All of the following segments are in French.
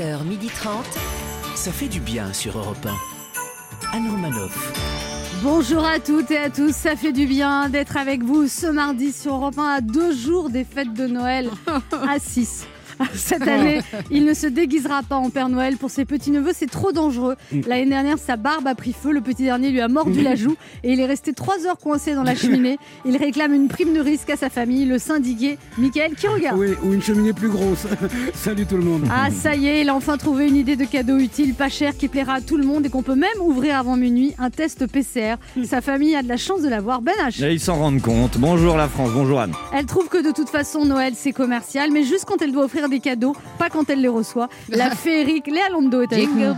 11h30. Ça fait du bien sur Europe 1. Anne Romanoff. Bonjour à toutes et à tous, ça fait du bien d'être avec vous ce mardi sur Europe 1 à deux jours des fêtes de Noël à 6. Cette année, il ne se déguisera pas en Père Noël pour ses petits-neveux, c'est trop dangereux. L'année dernière, sa barbe a pris feu, le petit dernier lui a mordu la joue et il est resté trois heures coincé dans la cheminée. Il réclame une prime de risque à sa famille, le syndiqué Michael qui regarde? Oui, ou une cheminée plus grosse. Salut tout le monde. Ah, ça y est, il a enfin trouvé une idée de cadeau utile, pas cher, qui plaira à tout le monde et qu'on peut même ouvrir avant minuit, un test PCR. Sa famille a de la chance de l'avoir. Ben H. Et ils s'en rendent compte. Bonjour la France, bonjour Anne. Elle trouve que de toute façon, Noël, c'est commercial, mais juste quand elle doit offrir des cadeaux, pas quand elle les reçoit. La féerique Léa Londo est avec nous.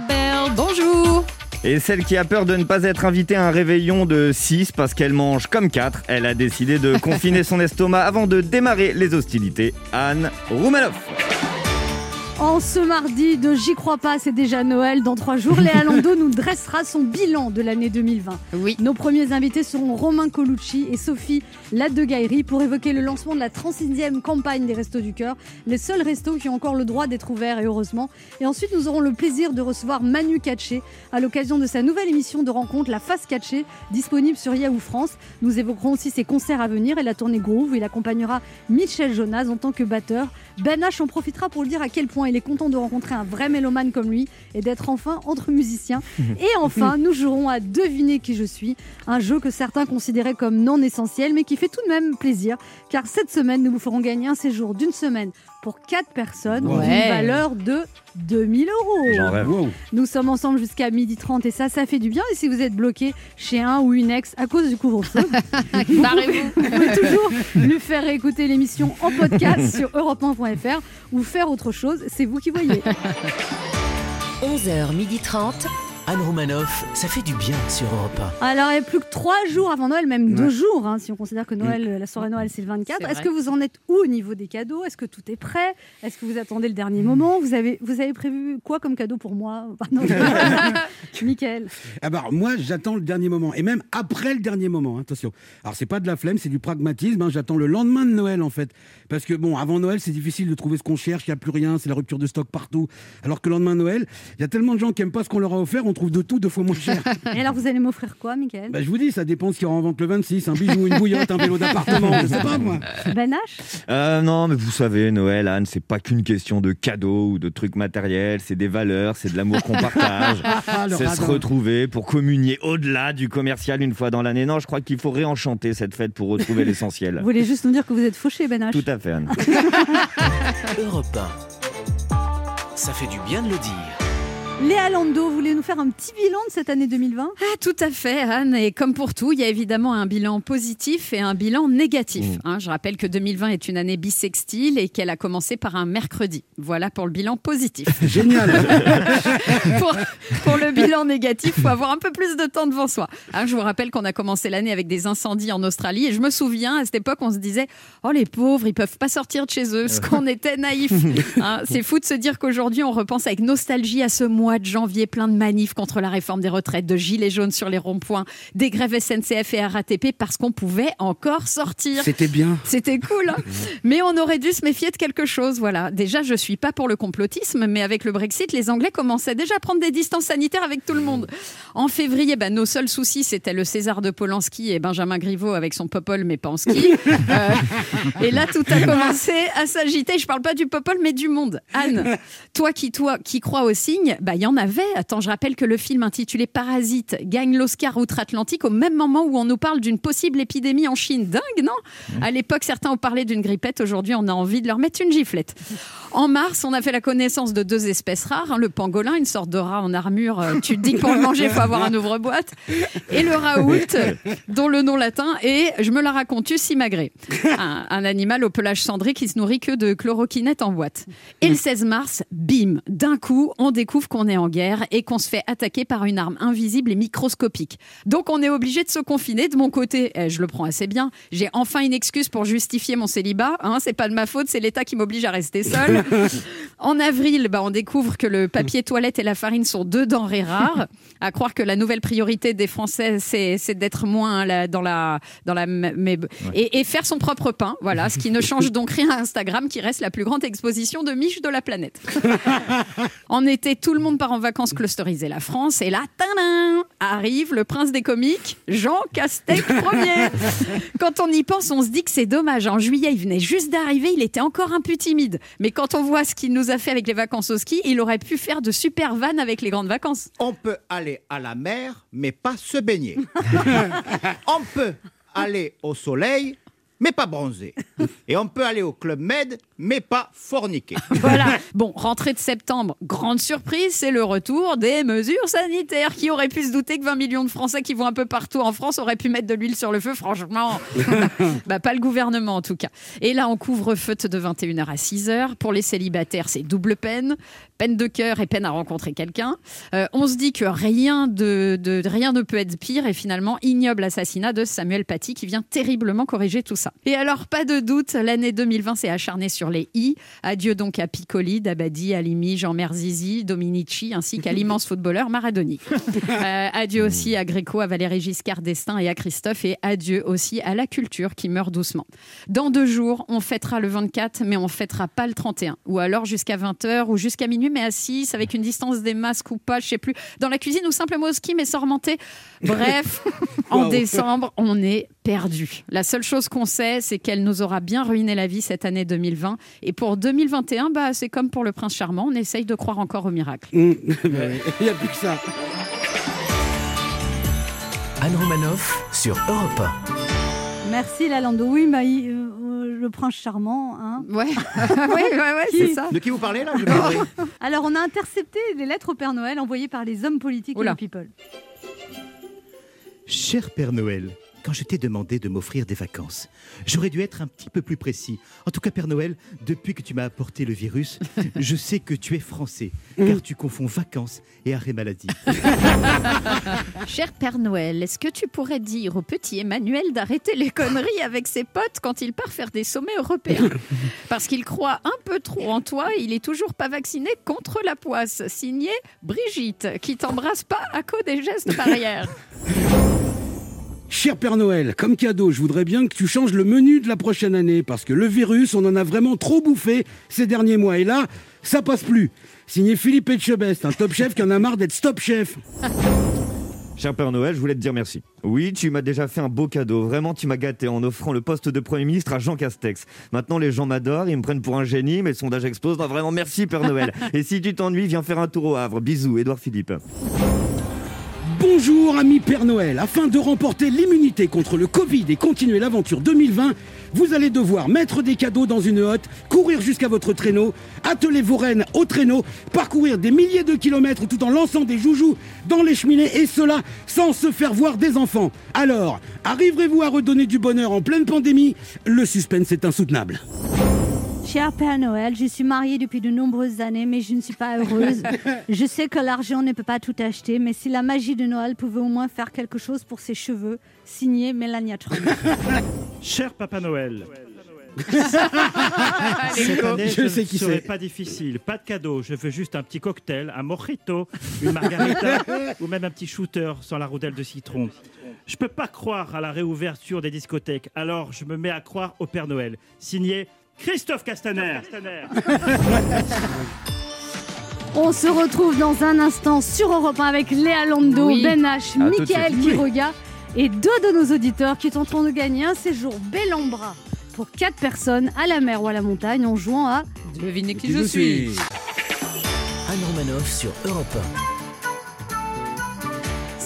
bonjour Et celle qui a peur de ne pas être invitée à un réveillon de 6 parce qu'elle mange comme 4, elle a décidé de confiner son estomac avant de démarrer les hostilités. Anne Roumanoff. En ce mardi de J'y crois pas, c'est déjà Noël. Dans trois jours, Léa Lando nous dressera son bilan de l'année 2020. Oui. Nos premiers invités seront Romain Colucci et Sophie Ladegaillerie pour évoquer le lancement de la 36e campagne des Restos du Cœur, les seuls restos qui ont encore le droit d'être ouverts et heureusement. Et ensuite, nous aurons le plaisir de recevoir Manu Katché à l'occasion de sa nouvelle émission de rencontre, La Face Katché, disponible sur Yahoo France. Nous évoquerons aussi ses concerts à venir et la tournée Groove. Il accompagnera Michel Jonas en tant que batteur. Ben H en profitera pour dire à quel point il est content de rencontrer un vrai mélomane comme lui et d'être enfin entre musiciens. Et enfin, nous jouerons à deviner qui je suis, un jeu que certains considéraient comme non essentiel, mais qui fait tout de même plaisir, car cette semaine, nous vous ferons gagner un séjour d'une semaine pour 4 personnes Ouais. d'une valeur de 2000 euros. J'en rêve. Wow. Nous sommes ensemble jusqu'à 12h30 et ça, ça fait du bien. Et si vous êtes bloqué chez un ou une ex à cause du couvre-feu, vous pouvez toujours lui faire écouter l'émission en podcast sur europe1.fr ou faire autre chose. C'est vous qui voyez. 11h30. Anne Romanoff. Ça fait du bien sur Europe Alors, il n'y a plus que 3 jours avant Noël, même deux jours, hein, si on considère que Noël, la soirée Noël, c'est le 24. C'est Est-ce que vous en êtes où au niveau des cadeaux? Est-ce que tout est prêt? Est-ce que vous attendez le dernier moment? Vous avez, vous avez prévu quoi comme cadeau pour moi? Pardon. Mickaël. Ah bah, alors, moi, j'attends le dernier moment. Et même après le dernier moment, hein, attention. Alors, c'est pas de la flemme, c'est du pragmatisme. hein. J'attends le lendemain de Noël, en fait. Parce que, bon, avant Noël, c'est difficile de trouver ce qu'on cherche. Il n'y a plus rien. C'est la rupture de stock partout. Alors que le lendemain de Noël, il y a tellement de gens qui aiment pas ce qu'on leur a offert. On trouve de tout deux fois moins cher. Et alors, vous allez m'offrir quoi, Mickaël bah, je vous dis, ça dépend de ce qu'il y aura en vente le 26. Un bijou, une bouillotte, un vélo d'appartement. Je sais pas, moi. Ben H Euh, non, mais vous savez, Noël, Anne, c'est pas qu'une question de cadeaux ou de trucs matériels, c'est des valeurs, c'est de l'amour qu'on partage. Ah, c'est se retrouver pour communier au-delà du commercial une fois dans l'année. Non, je crois qu'il faut réenchanter cette fête pour retrouver l'essentiel. Vous voulez juste nous dire que vous êtes fauché, Ben H Tout à fait, Anne. 1. Europe 1. Ça fait du bien de le dire. Léa Lando, vous voulez nous faire un petit bilan de cette année 2020 Ah, tout à fait, Anne. Et comme pour tout, il y a évidemment un bilan positif et un bilan négatif. hein. je rappelle que 2020 est une année bissextile et qu'elle a commencé par un mercredi. Voilà pour le bilan positif. Génial. pour, pour le bilan négatif, il faut avoir un peu plus de temps devant soi. Hein, je vous rappelle qu'on a commencé l'année avec des incendies en Australie et je me souviens à cette époque, on se disait Oh, les pauvres, ils peuvent pas sortir de chez eux, ce qu'on était naïfs. Hein, c'est fou de se dire qu'aujourd'hui, on repense avec nostalgie à ce mois de janvier plein de manifs contre la réforme des retraites, de gilets jaunes sur les ronds-points, des grèves SNCF et RATP parce qu'on pouvait encore sortir. C'était bien. C'était cool, hein mais on aurait dû se méfier de quelque chose. Voilà. Déjà, je suis pas pour le complotisme, mais avec le Brexit, les Anglais commençaient déjà à prendre des distances sanitaires avec tout le monde. En février, ben, nos seuls soucis, c'était le César de Polanski et Benjamin Griveaux avec son popol, mais pas en ski. Euh, et là, tout a commencé à s'agiter. Je parle pas du popol, mais du monde. Anne, toi qui, toi, qui crois aux signes, bah, il y en avait. Attends, je rappelle que le film intitulé Parasite gagne l'Oscar outre-Atlantique au même moment où on nous parle d'une possible épidémie en Chine. Dingue, non À l'époque, certains ont parlé d'une grippette. Aujourd'hui, on a envie de leur mettre une giflette. En mars, on a fait la connaissance de deux espèces rares. hein, le pangolin, une sorte de rat en armure. euh, Tu te dis que pour le manger, il faut avoir un ouvre-boîte. Et le raoult, dont le nom latin est, je me la raconte, simagré. Un, un animal au pelage cendré qui se nourrit que de chloroquinette en boîte. Et le 16 mars, bim, d'un coup, on découvre qu'on est en guerre et qu'on se fait attaquer par une arme invisible et microscopique. Donc on est obligé de se confiner. De mon côté, eh, je le prends assez bien. J'ai enfin une excuse pour justifier mon célibat. Hein, c'est pas de ma faute, c'est l'État qui m'oblige à rester seule. En avril, bah, on découvre que le papier toilette et la farine sont deux denrées rares. À croire que la nouvelle priorité des Français, c'est c'est d'être moins dans la dans la mais, et, et faire son propre pain. Voilà, ce qui ne change donc rien à Instagram, qui reste la plus grande exposition de miches de la planète. En été, tout le monde part en vacances clusteriser la France. Et là, tadam, arrive le prince des comiques, Jean Castex premier. Quand on y pense, on se dit que c'est dommage. En juillet, il venait juste d'arriver, il était encore un peu timide. Mais quand on voit ce qu'il nous a fait avec les vacances au ski, il aurait pu faire de super vannes avec les grandes vacances. On peut aller à la mer, mais pas se baigner. on peut aller au soleil, mais pas bronzer. Et on peut aller au Club Med, mais pas forniquer. Voilà. Bon, rentrée de septembre, grande surprise, c'est le retour des mesures sanitaires. Qui aurait pu se douter que 20 millions de Français qui vont un peu partout en France auraient pu mettre de l'huile sur le feu Franchement, bah, pas le gouvernement en tout cas. Et là, on couvre-feu de 21h à 6h. Pour les célibataires, c'est double peine. Peine de cœur et peine à rencontrer quelqu'un. Euh, on se dit que rien, de, de- rien ne peut être pire et finalement, ignoble assassinat de Samuel Paty qui vient terriblement corriger tout ça. Et alors, pas de doute, l'année 2020 s'est acharnée sur les i. Adieu donc à Piccoli, Dabadi, Alimi, Jean Merzizi, Dominici, ainsi qu'à l'immense footballeur Maradoni. Euh, adieu aussi à Gréco, à Valéry Giscard d'Estaing et à Christophe. Et adieu aussi à la culture qui meurt doucement. Dans deux jours, on fêtera le 24, mais on fêtera pas le 31. Ou alors jusqu'à 20h ou jusqu'à minuit, mais à 6, avec une distance des masques ou pas, je sais plus. Dans la cuisine ou simplement au ski, mais sans remonter. Bref, en Wow. décembre, on est perdu. La seule chose qu'on sait, c'est qu'elle nous aura bien ruiné la vie cette année 2020. Et pour 2021, bah, c'est comme pour le prince charmant, on essaye de croire encore au miracle. Hum, Il n'y a plus que ça. Anne Romanoff sur Europe Merci Lalando. Oui, bah, il- euh, le prince charmant. hein. Ouais, ouais, ouais, ouais, c'est ça. De qui vous parlez là. Alors, on a intercepté les lettres au Père Noël envoyées par les hommes politiques Oula. et les people. Cher Père Noël, quand je t'ai demandé de m'offrir des vacances, j'aurais dû être un petit peu plus précis. En tout cas, Père Noël, depuis que tu m'as apporté le virus, je sais que tu es français, car tu confonds vacances et arrêt maladie. Cher Père Noël, est-ce que tu pourrais dire au petit Emmanuel d'arrêter les conneries avec ses potes quand il part faire des sommets européens? Parce qu'il croit un peu trop en toi et il est toujours pas vacciné contre la poisse. Signé Brigitte, qui t'embrasse pas à cause des gestes barrières. Cher Père Noël, comme cadeau, je voudrais bien que tu changes le menu de la prochaine année parce que le virus, on en a vraiment trop bouffé ces derniers mois. Et là, ça passe plus. Signé Philippe Etchebest, un top chef qui en a marre d'être stop chef. Cher Père Noël, je voulais te dire merci. Oui, tu m'as déjà fait un beau cadeau. Vraiment, tu m'as gâté en offrant le poste de Premier ministre à Jean Castex. Maintenant, les gens m'adorent, ils me prennent pour un génie, mais le sondage explose. Non, vraiment, merci Père Noël. Et si tu t'ennuies, viens faire un tour au Havre. Bisous, Édouard Philippe. Bonjour ami Père Noël, afin de remporter l'immunité contre le Covid et continuer l'aventure 2020, vous allez devoir mettre des cadeaux dans une hotte, courir jusqu'à votre traîneau, atteler vos rennes au traîneau, parcourir des milliers de kilomètres tout en lançant des joujoux dans les cheminées et cela sans se faire voir des enfants. Alors, arriverez-vous à redonner du bonheur en pleine pandémie? Le suspense est insoutenable. Cher Père Noël, je suis mariée depuis de nombreuses années, mais je ne suis pas heureuse. je sais que l'argent ne peut pas tout acheter, mais si la magie de Noël pouvait au moins faire quelque chose pour ses cheveux, signé Melania Trump. Cher Papa Noël, cette année, Je je sais qui serai c'est. pas difficile. Pas de cadeau, je veux juste un petit cocktail, un mojito, une margarita ou même un petit shooter sans la roudelle de citron. Je peux pas croire à la réouverture des discothèques, alors je me mets à croire au Père Noël. Signé Christophe Castaner. On se retrouve dans un instant sur Europe 1 avec Léa Lando, Oui. Ben H, À tout de Mickaël suite. Quiroga et deux de nos auditeurs qui tenteront de gagner un séjour bel en bras pour quatre personnes à la mer ou à la montagne en jouant à Devinez qui je suis. Anne Romanoff sur Europe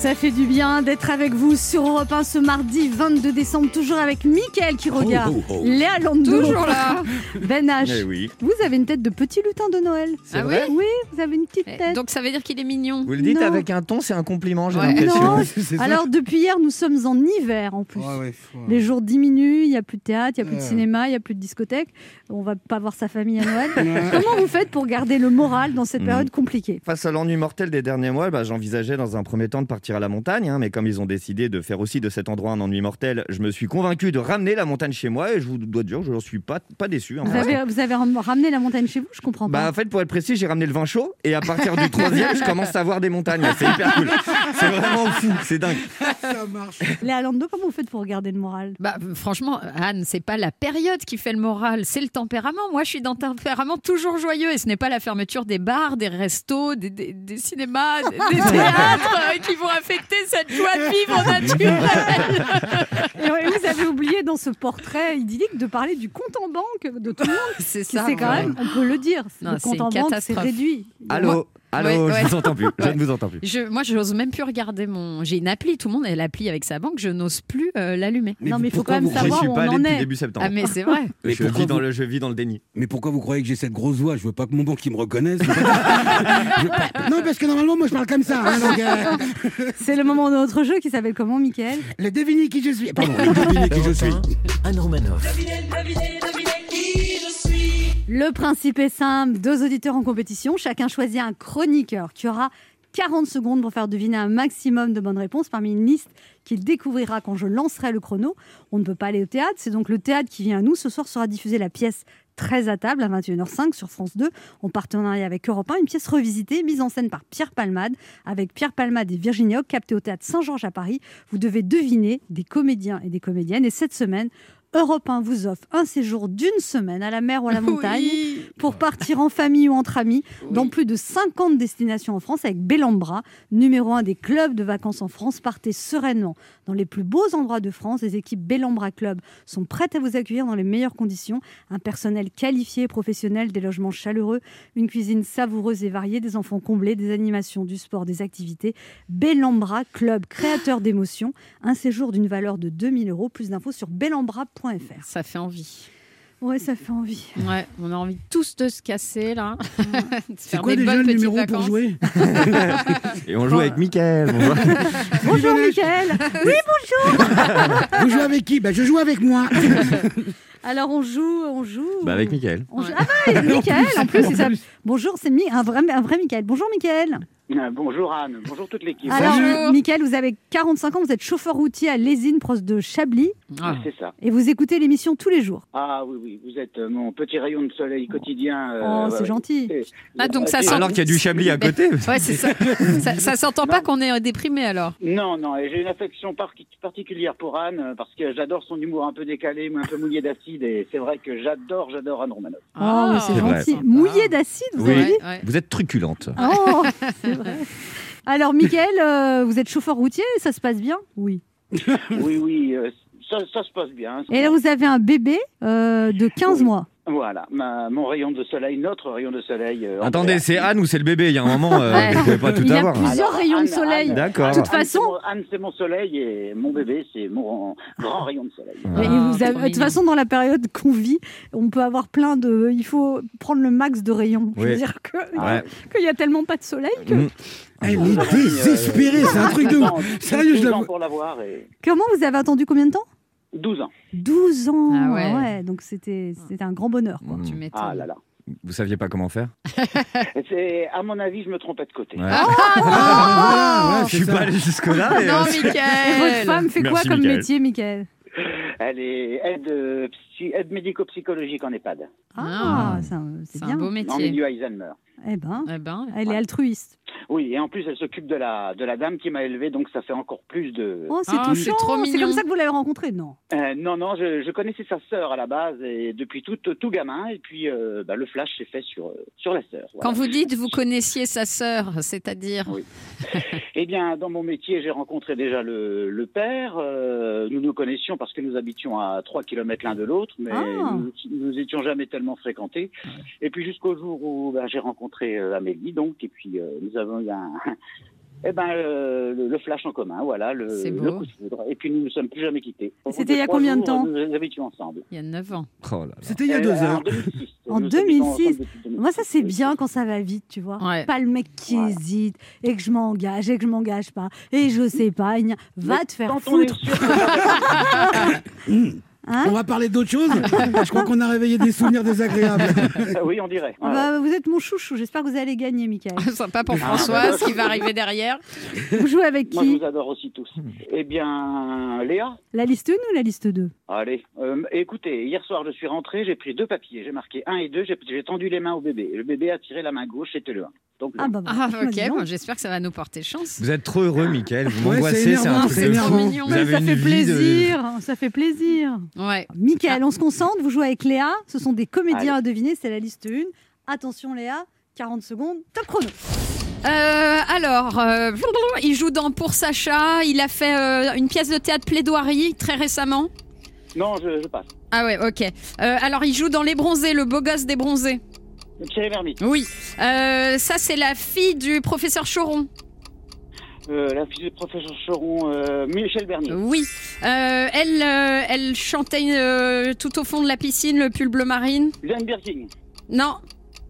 Ça fait du bien d'être avec vous sur Europe 1 ce mardi 22 décembre, toujours avec Mickaël Quiroga, Oh, oh, oh. Léa Lando, Toujours là. Ben H. Eh oui. Vous avez une tête de petit lutin de Noël. Ah oui Oui, vous avez une petite Eh, tête. Donc ça veut dire qu'il est mignon. Vous le dites Non. avec un ton, c'est un compliment, j'ai Ouais. l'impression. Alors depuis hier, nous sommes en hiver en plus. Ouais, ouais, faut- Les jours diminuent, il n'y a plus de théâtre, il n'y a plus de cinéma, il n'y a plus de discothèque. On va pas voir sa famille à Noël. Comment vous faites pour garder le moral dans cette Mhm. période compliquée? Face à l'ennui mortel des derniers mois, bah, j'envisageais dans un premier temps de partir partir à la montagne, hein, mais comme ils ont décidé de faire aussi de cet endroit un ennui mortel, je me suis convaincu de ramener la montagne chez moi et je vous dois dire, je n'en suis pas, pas déçu. hein, Vous avez, vous avez ram- ramené la montagne chez vous Je comprends Bah, pas. en fait, pour être précis, j'ai ramené le vin chaud et à partir du troisième, je commence à voir des montagnes. C'est hyper cool. C'est vraiment fou, c'est dingue. Ça marche. Léa Lando, comment vous faites pour regarder le moral? Bah, franchement, Anne, c'est pas la période qui fait le moral, c'est le tempérament. Moi, je suis d'un tempérament toujours joyeux et ce n'est pas la fermeture des bars, des restos, des, des- des cinémas, des, des théâtres euh, qui vont affecter cette joie de vivre naturelle. Et vous avez oublié dans ce portrait idyllique de parler du compte en banque de tout le monde. C'est ça. c'est quand ouais. même, on peut le dire, Non, le c'est compte en banque c'est catastrophe. réduit. Allô Allô, Ouais, je ouais. vous entends plus. Je Ouais. ne vous entends plus. Je, moi, je n'ose même plus regarder mon. J'ai une appli, tout le monde a l'appli avec sa banque, je n'ose plus euh, l'allumer. Non, mais il faut quand même vous- Je savoir suis où pas on allé en est. début septembre. Ah, mais c'est vrai. Mais je, vis dans vous- le, je vis dans le déni. Mais pourquoi vous croyez que j'ai cette grosse voix? Je veux pas que mon banquier me reconnaisse. Je Non, parce que normalement, moi, je parle comme ça. hein, donc, euh, C'est le moment de notre jeu qui s'appelle comment, Mickaël Le devinez qui je suis. Pardon, le devinez qui je suis. Europe 1, Anne Romanoff. Le principe est simple, deux auditeurs en compétition, chacun choisit un chroniqueur qui aura 40 secondes pour faire deviner un maximum de bonnes réponses parmi une liste qu'il découvrira quand je lancerai le chrono. On ne peut pas aller au théâtre, c'est donc le théâtre qui vient à nous. Ce soir sera diffusée la pièce 13 à table à 21h05 sur France 2 en partenariat avec Europe 1, une pièce revisitée mise en scène par Pierre Palmade avec Pierre Palmade et Virginie Hoc captée au théâtre Saint-Georges à Paris. Vous devez deviner des comédiens et des comédiennes et cette semaine Europe 1 vous offre un séjour d'une semaine à la mer ou à la montagne Oui. pour partir en famille ou entre amis dans plus de 50 destinations en France avec Bellambra, numéro un des clubs de vacances en France. Partez sereinement dans les plus beaux endroits de France. Les équipes Bellambra Club sont prêtes à vous accueillir dans les meilleures conditions. Un personnel qualifié et professionnel, des logements chaleureux, une cuisine savoureuse et variée, des enfants comblés, des animations, du sport, des activités. Bellambra Club, créateur d'émotions. Un séjour d'une valeur de 2000 euros. Plus d'infos sur Ça fait envie. Ouais, ça fait envie. Ouais, on a envie tous de se casser là. De C'est faire quoi des déjà bonnes le numéro pour jouer Et on joue avec Mickaël. Bonjour Mickaël Vous jouez avec qui? Ben, Je joue avec moi. Alors on joue, on joue. Bah, avec Mickaël. On joue- Ah bah, Mickaël, en plus, c'est ça. Bonjour, c'est Mi- un vrai, un vrai Mickaël. Bonjour Mickaël. Euh, Bonjour Anne, bonjour toute l'équipe. Alors, Bonjour. Mickaël, vous avez 45 ans, vous êtes chauffeur routier à Lésine, proche de Chablis, Ah. C'est ça. et vous écoutez l'émission tous les jours. Ah oui, oui, vous êtes euh, mon petit rayon de soleil quotidien. euh, Oh, c'est ouais. gentil. Et- Ah, donc ça sent- Alors qu'il y a du Chablis à côté. Ouais, c'est ça. ça. Ça s'entend pas qu'on est euh, déprimé alors. Non, non, et j'ai une affection par- particulière pour Anne euh, parce que j'adore son humour un peu décalé, mais un peu mouillé d'acide, et c'est vrai que j'adore, j'adore Anne Romanoff. Oh, mais c'est C'est vrai. gentil. Mouillé d'acide, vous Oui. avez dit Ouais, ouais. Vous êtes truculente. Oh, vrai. Alors, Mickaël, euh, vous êtes chauffeur routier, ça se passe bien? Oui. Oui, oui, euh, ça, ça se passe bien. Et là, vous avez un bébé euh, de 15 Oui. mois. Voilà, ma- mon rayon de soleil, notre rayon de soleil. euh, Attendez, c'est Anne ou c'est le bébé Il y a un moment, euh, Ouais. vous pouvez pas tout Il a avoir. plus- plusieurs Alors, rayons de soleil. D'accord. De toute Anne, façon- Anne, c'est mon soleil et mon bébé, c'est mon grand rayon de soleil. Ah. Ah, vous avez- de toute façon, dans la période qu'on vit, on peut avoir plein de. Il faut prendre le max de rayons. Je veux Oui. dire que- Ouais. qu'il y a tellement pas de soleil que. Mm. Elle est désespérée, c'est un truc de ouf. Sérieux, je 12 la ans vois. pour l'avoir et Comment vous avez attendu combien de temps? 12 ans. 12 ans. Ah ouais. donc c'était c'était un grand bonheur. Quoi. Tu m'étonnes. Ah là là. Vous saviez pas comment faire? C'est, à mon avis, je me trompais de côté. Ouais. Ah, ouais, Je suis pas allé jusque-là. Non, euh, Et votre femme fait quoi comme Mickaël. métier, Michael? Elle est aide, euh, psy- aide médico-psychologique en EHPAD, Ah, c'est un- c'est C'est un bien. beau en métier. milieu Alzheimer. Eh ben, Eh ben, elle est altruiste. Oui, et en plus, elle s'occupe de la, de la dame qui m'a élevé, donc ça fait encore plus de... Oh, c'est Ah, c'est touchant. trop C'est comme ça que vous l'avez rencontré, non? Euh, non, non, je, je connaissais sa sœur à la base, et depuis tout, tout gamin, et puis euh, bah, le flash s'est fait sur, euh, sur la sœur. voilà. quand vous dites vous connaissiez sa sœur, c'est-à-dire Oui. Eh bien, dans mon métier, j'ai rencontré déjà le, le père. euh, nous nous connaissions parce que nous habitions à 3 km l'un de l'autre, mais Ah. nous, nous étions jamais tellement fréquentés. Et puis jusqu'au jour où bah, j'ai rencontré euh, Amélie, donc, et puis euh, nous avons eu un... Eh ben, euh, le, le flash en commun, voilà, le, C'est beau. le coup de foudre. Et puis nous ne nous sommes plus jamais quittés. C'était il y a combien de temps Nous habitions ensemble. il y a 9 ans Oh. C'était il y a Euh, deux En heures. 2006. En Nous 2006. habitons ensemble depuis 2006. Moi, ça, c'est bien quand ça va vite, tu vois. Ouais. Pas le mec qui hésite et que je m'engage et que je m'engage pas et je sais pas. Va Mais te faire foutre. Hein On va parler d'autre chose Je crois qu'on a réveillé des souvenirs désagréables. oui, on dirait. Ah bah, vous êtes mon chouchou, j'espère que vous allez gagner, Michael. Sympa pour Françoise qui va arriver derrière. Vous jouez avec Moi, je qui vous adore aussi tous. Eh bien, Léa La liste 1 ou la liste 2 Allez, euh, écoutez, hier soir, je suis rentré, j'ai pris deux papiers, j'ai marqué 1 et 2, j'ai tendu les mains au bébé. Le bébé a tiré la main gauche, c'était le 1. Donc, Ah bah, bah, Ah, bah, ok, bon, j'espère que ça va nous porter chance. Vous êtes trop heureux, Michael. Vous Ouais, m'angoissez, c'est c'est un truc c'est de mignon. Vous Mais avez ça fait de- plaisir, ça fait plaisir. Ouais. Michael, on se concentre, vous jouez avec Léa, ce sont des comédiens à deviner, c'est la liste 1. Attention Léa, 40 secondes, top chrono. Euh, alors, euh, il joue dans Pour Sacha. Il a fait euh, une pièce de théâtre plaidoirie très récemment. Non, je, je passe. Ah ouais, ok. Euh, alors, il joue dans Les Bronzés, le beau gosse des Bronzés. Thierry Vermy, Oui. Euh, ça, c'est la fille du professeur Choron. Euh, la fille du professeur Choron, euh, Michel Bernier. Oui. Euh, elle, elle chantait tout au fond de la piscine, le pull bleu marine. Jane Birkin. Non.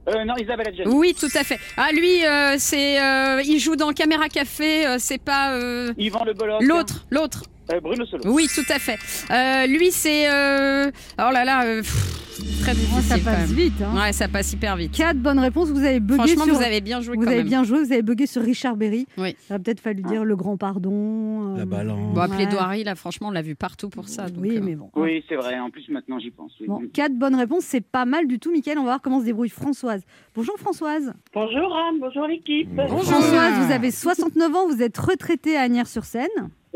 Euh, non, Isabelle Adjani. Oui, tout à fait. Ah, lui, c'est, il joue dans Caméra Café. c'est pas Yvan Le Bolloc. l'autre, l'autre. Euh, Bruno Solo. Oui, tout à fait. Euh, lui, c'est. euh, Oh là là, euh, pff, très difficile. Oh, ça quand passe même. vite. Hein. Ouais, ça passe hyper vite. 4 bonnes réponses, vous avez bugué Franchement, sur... vous avez bien joué vous quand avez même. bien joué, vous avez bugué sur Richard Berry. Oui. Il a peut-être fallu dire le grand pardon. euh, La balance. Bon, à Ouais. plaidoirie, là, franchement, on l'a vu partout pour ça. donc, oui, euh, mais bon. Oui, c'est vrai. En plus, maintenant, j'y pense. oui. Bon, quatre bonnes réponses, c'est pas mal du tout, Mickaël. On va voir comment se débrouille Françoise. Bonjour Françoise. Bonjour Anne, bonjour l'équipe. Françoise, vous avez 69 ans, vous êtes retraitée à Agnières-sur-Seine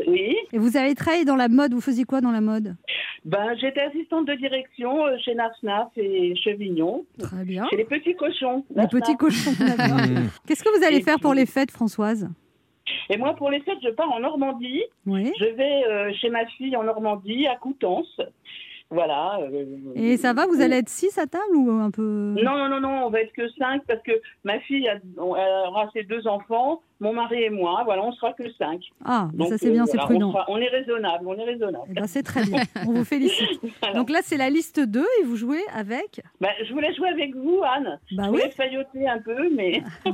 Oui, et vous avez travaillé dans la mode. Vous faisiez quoi dans la mode? Ben, j'étais assistante de direction euh, chez Nafnaf et Chevignon, Très bien. chez les petits cochons. Les petits cochons. d'accord. Qu'est-ce que vous allez Et faire pour les fêtes, Françoise? Et moi, pour les fêtes, je pars en Normandie. Oui. Je vais euh, chez ma fille en Normandie, à Coutances. Voilà. euh, Et ça va, vous allez être 6 à table ou un peu? Non, non, non, non, on va être que cinq parce que ma fille a- on- elle aura ses deux enfants, mon mari et moi. Voilà, on sera que cinq. Ah, bah Donc, ça c'est euh, bien, c'est voilà, prudent. On, sera- on est raisonnable, on est raisonnable. Eh ben, c'est très bien, on vous félicite. Voilà. Donc là, c'est la liste 2 et vous jouez avec? Ben, je voulais jouer avec vous, Anne. Bah je oui, voulais failloter un peu, mais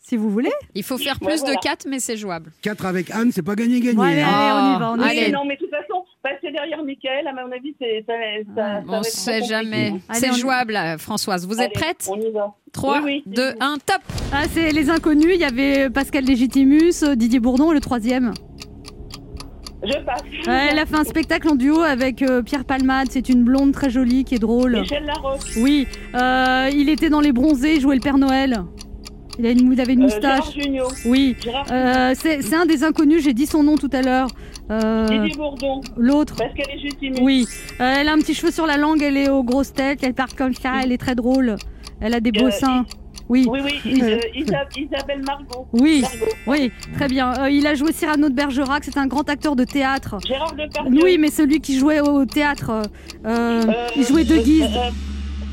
si vous voulez. Il faut faire Ouais, plus voilà. de 4, mais c'est jouable. 4 avec Anne, c'est pas gagné, gagné. Bon, allez, hein. allez, on y va. On y Oui, Allez. non, mais de toute façon, passer derrière Michael, à mon avis, c'est ça, ça, ça On ne sait jamais. C'est jouable, là, Françoise. Vous êtes prête On y va. 3, Oui, oui. 2, 1, top Ah, c'est les inconnus. Il y avait Pascal Légitimus, euh, Didier Bourdon et le troisième. Je passe. Ouais, elle a fait un spectacle en duo avec euh, Pierre Palmade. C'est une blonde très jolie qui est drôle. Michel Larocque. Oui, euh, il était dans Les Bronzés, il jouait le Père Noël. Il, a une, il avait une Euh, moustache. Gérard oui, Gérard Euh, c'est c'est un des inconnus. J'ai dit son nom tout à l'heure. Euh, Bourdon. L'autre. Oui, Euh, elle a un petit cheveu sur la langue, elle est aux grosses têtes, elle parle comme ça, elle est très drôle. Elle a des beaux Euh, seins. Oui, Oui, oui. Is- euh, Isa- Isabelle Margot. oui, Margot. oui, très bien. Euh, il a joué Cyrano de Bergerac, c'est un grand acteur de théâtre. Gérard Depardieu. Oui, mais celui qui jouait au théâtre, euh, il jouait de guise.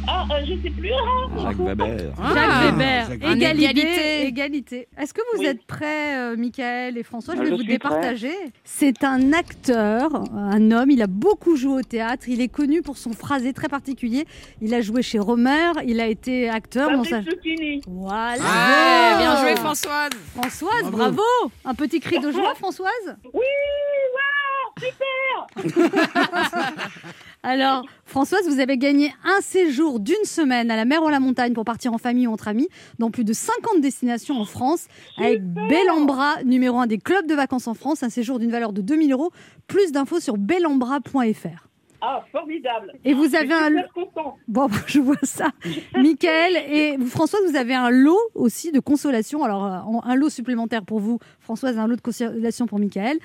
Ah, euh, je sais plus. ah. Jacques Weber. Jacques Ah, Weber, Jacques- égalité, égalité. égalité. Est-ce que vous Oui. êtes prêts, euh, Michael et François? Je Ah, vais je vous suis départager. C'est un acteur, un homme. Il a beaucoup joué au théâtre. Il est connu pour son phrasé très particulier. Il a joué chez Romer. Il a été acteur. Bon, ça- Fabrice Lucchini. Voilà. Ouais, bien joué, Françoise Françoise, bravo. Bravo. Un petit cri de joie, Françoise? Oui, super. Alors, Françoise, vous avez gagné un séjour d'une semaine à la mer ou à la montagne pour partir en famille ou entre amis dans plus de 50 destinations en France avec Bellambra, numéro un des clubs de vacances en France. Un séjour d'une valeur de 2000 euros. Plus d'infos sur bellambra.fr. Ah, formidable. Et vous avez un. Bon, bah, je vois ça. Michael et Françoise, vous avez un lot aussi de consolation. Alors, euh, un lot supplémentaire pour vous, Françoise, un lot de consolation pour Michael.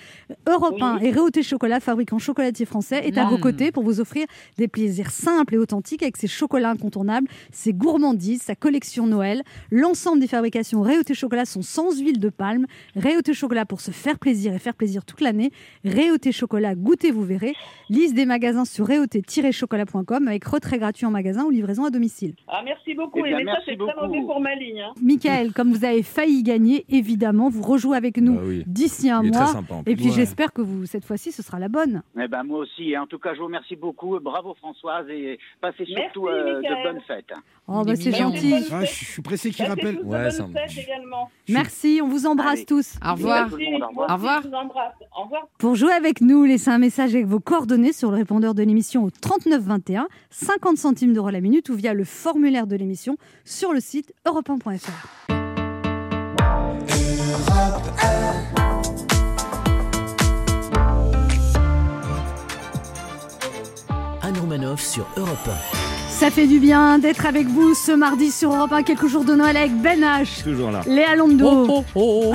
Europe Oui. 1 et Réauté Chocolat, fabricant chocolatier français, est à Mm. vos côtés pour vous offrir des plaisirs simples et authentiques avec ses chocolats incontournables, ses gourmandises, sa collection Noël. L'ensemble des fabrications Réauté Chocolat sont sans huile de palme. Réauté Chocolat pour se faire plaisir et faire plaisir toute l'année. Réauté Chocolat, goûtez, vous verrez. Liste des magasins sur réauté-chocolat.com avec retrait gratuit en magasin ou livraison à domicile. Ah, merci beaucoup. Eh Et bien, mais ça, c'est très pour ma ligne. hein. Michael, comme vous avez failli gagner, évidemment, vous rejouez avec avec nous Bah oui. d'ici un mois. sympa, en Et puis Ouais. j'espère que vous, cette fois-ci, ce sera la bonne. Eh ben, moi aussi. En tout cas, je vous remercie beaucoup. Bravo Françoise et passez Merci, surtout euh, de bonnes fêtes. Oh, bah, c'est gentil. Ah, je suis pressé qu'il rappelle. tous de Ouais, bonnes ça- fêtes également. Merci, on vous embrasse Allez. tous. Au revoir. Monde. Au revoir. Pour jouer avec nous, laissez un message avec vos coordonnées sur le répondeur de l'émission au 3921, 50 centimes d'euros la minute ou via le formulaire de l'émission sur le site europe1.fr. Anne Romanoff sur Europe Ça fait du bien d'être avec vous ce mardi sur Europe 1, quelques jours de Noël avec Ben H, Toujours là. Léa Londo, Oh, oh, oh.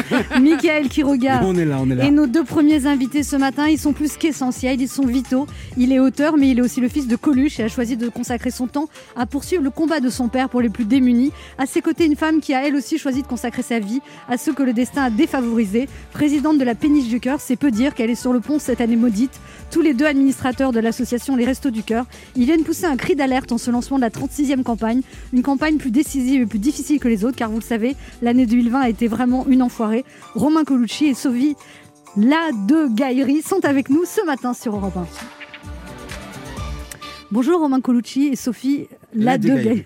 Michael Quiroga. On est là, on est là. Et nos deux premiers invités ce matin, ils sont plus qu'essentiels, ils sont vitaux. Il est auteur, mais il est aussi le fils de Coluche et a choisi de consacrer son temps à poursuivre le combat de son père pour les plus démunis. À ses côtés, une femme qui a elle aussi choisi de consacrer sa vie à ceux que le destin a défavorisés. Présidente de la Péniche du Cœur, c'est peu dire qu'elle est sur le pont cette année maudite. Tous les deux administrateurs de l'association Les Restos du Cœur, ils viennent pousser un cri d'alerte en ce lancement de la 36e campagne. Une campagne plus décisive et plus difficile que les autres, car vous le savez, l'année 2020 a été vraiment une enfoirée. Romain Colucci et Sophie la deux Gailleries sont avec nous ce matin sur Europe 1. Bonjour Romain Colucci et Sophie la La.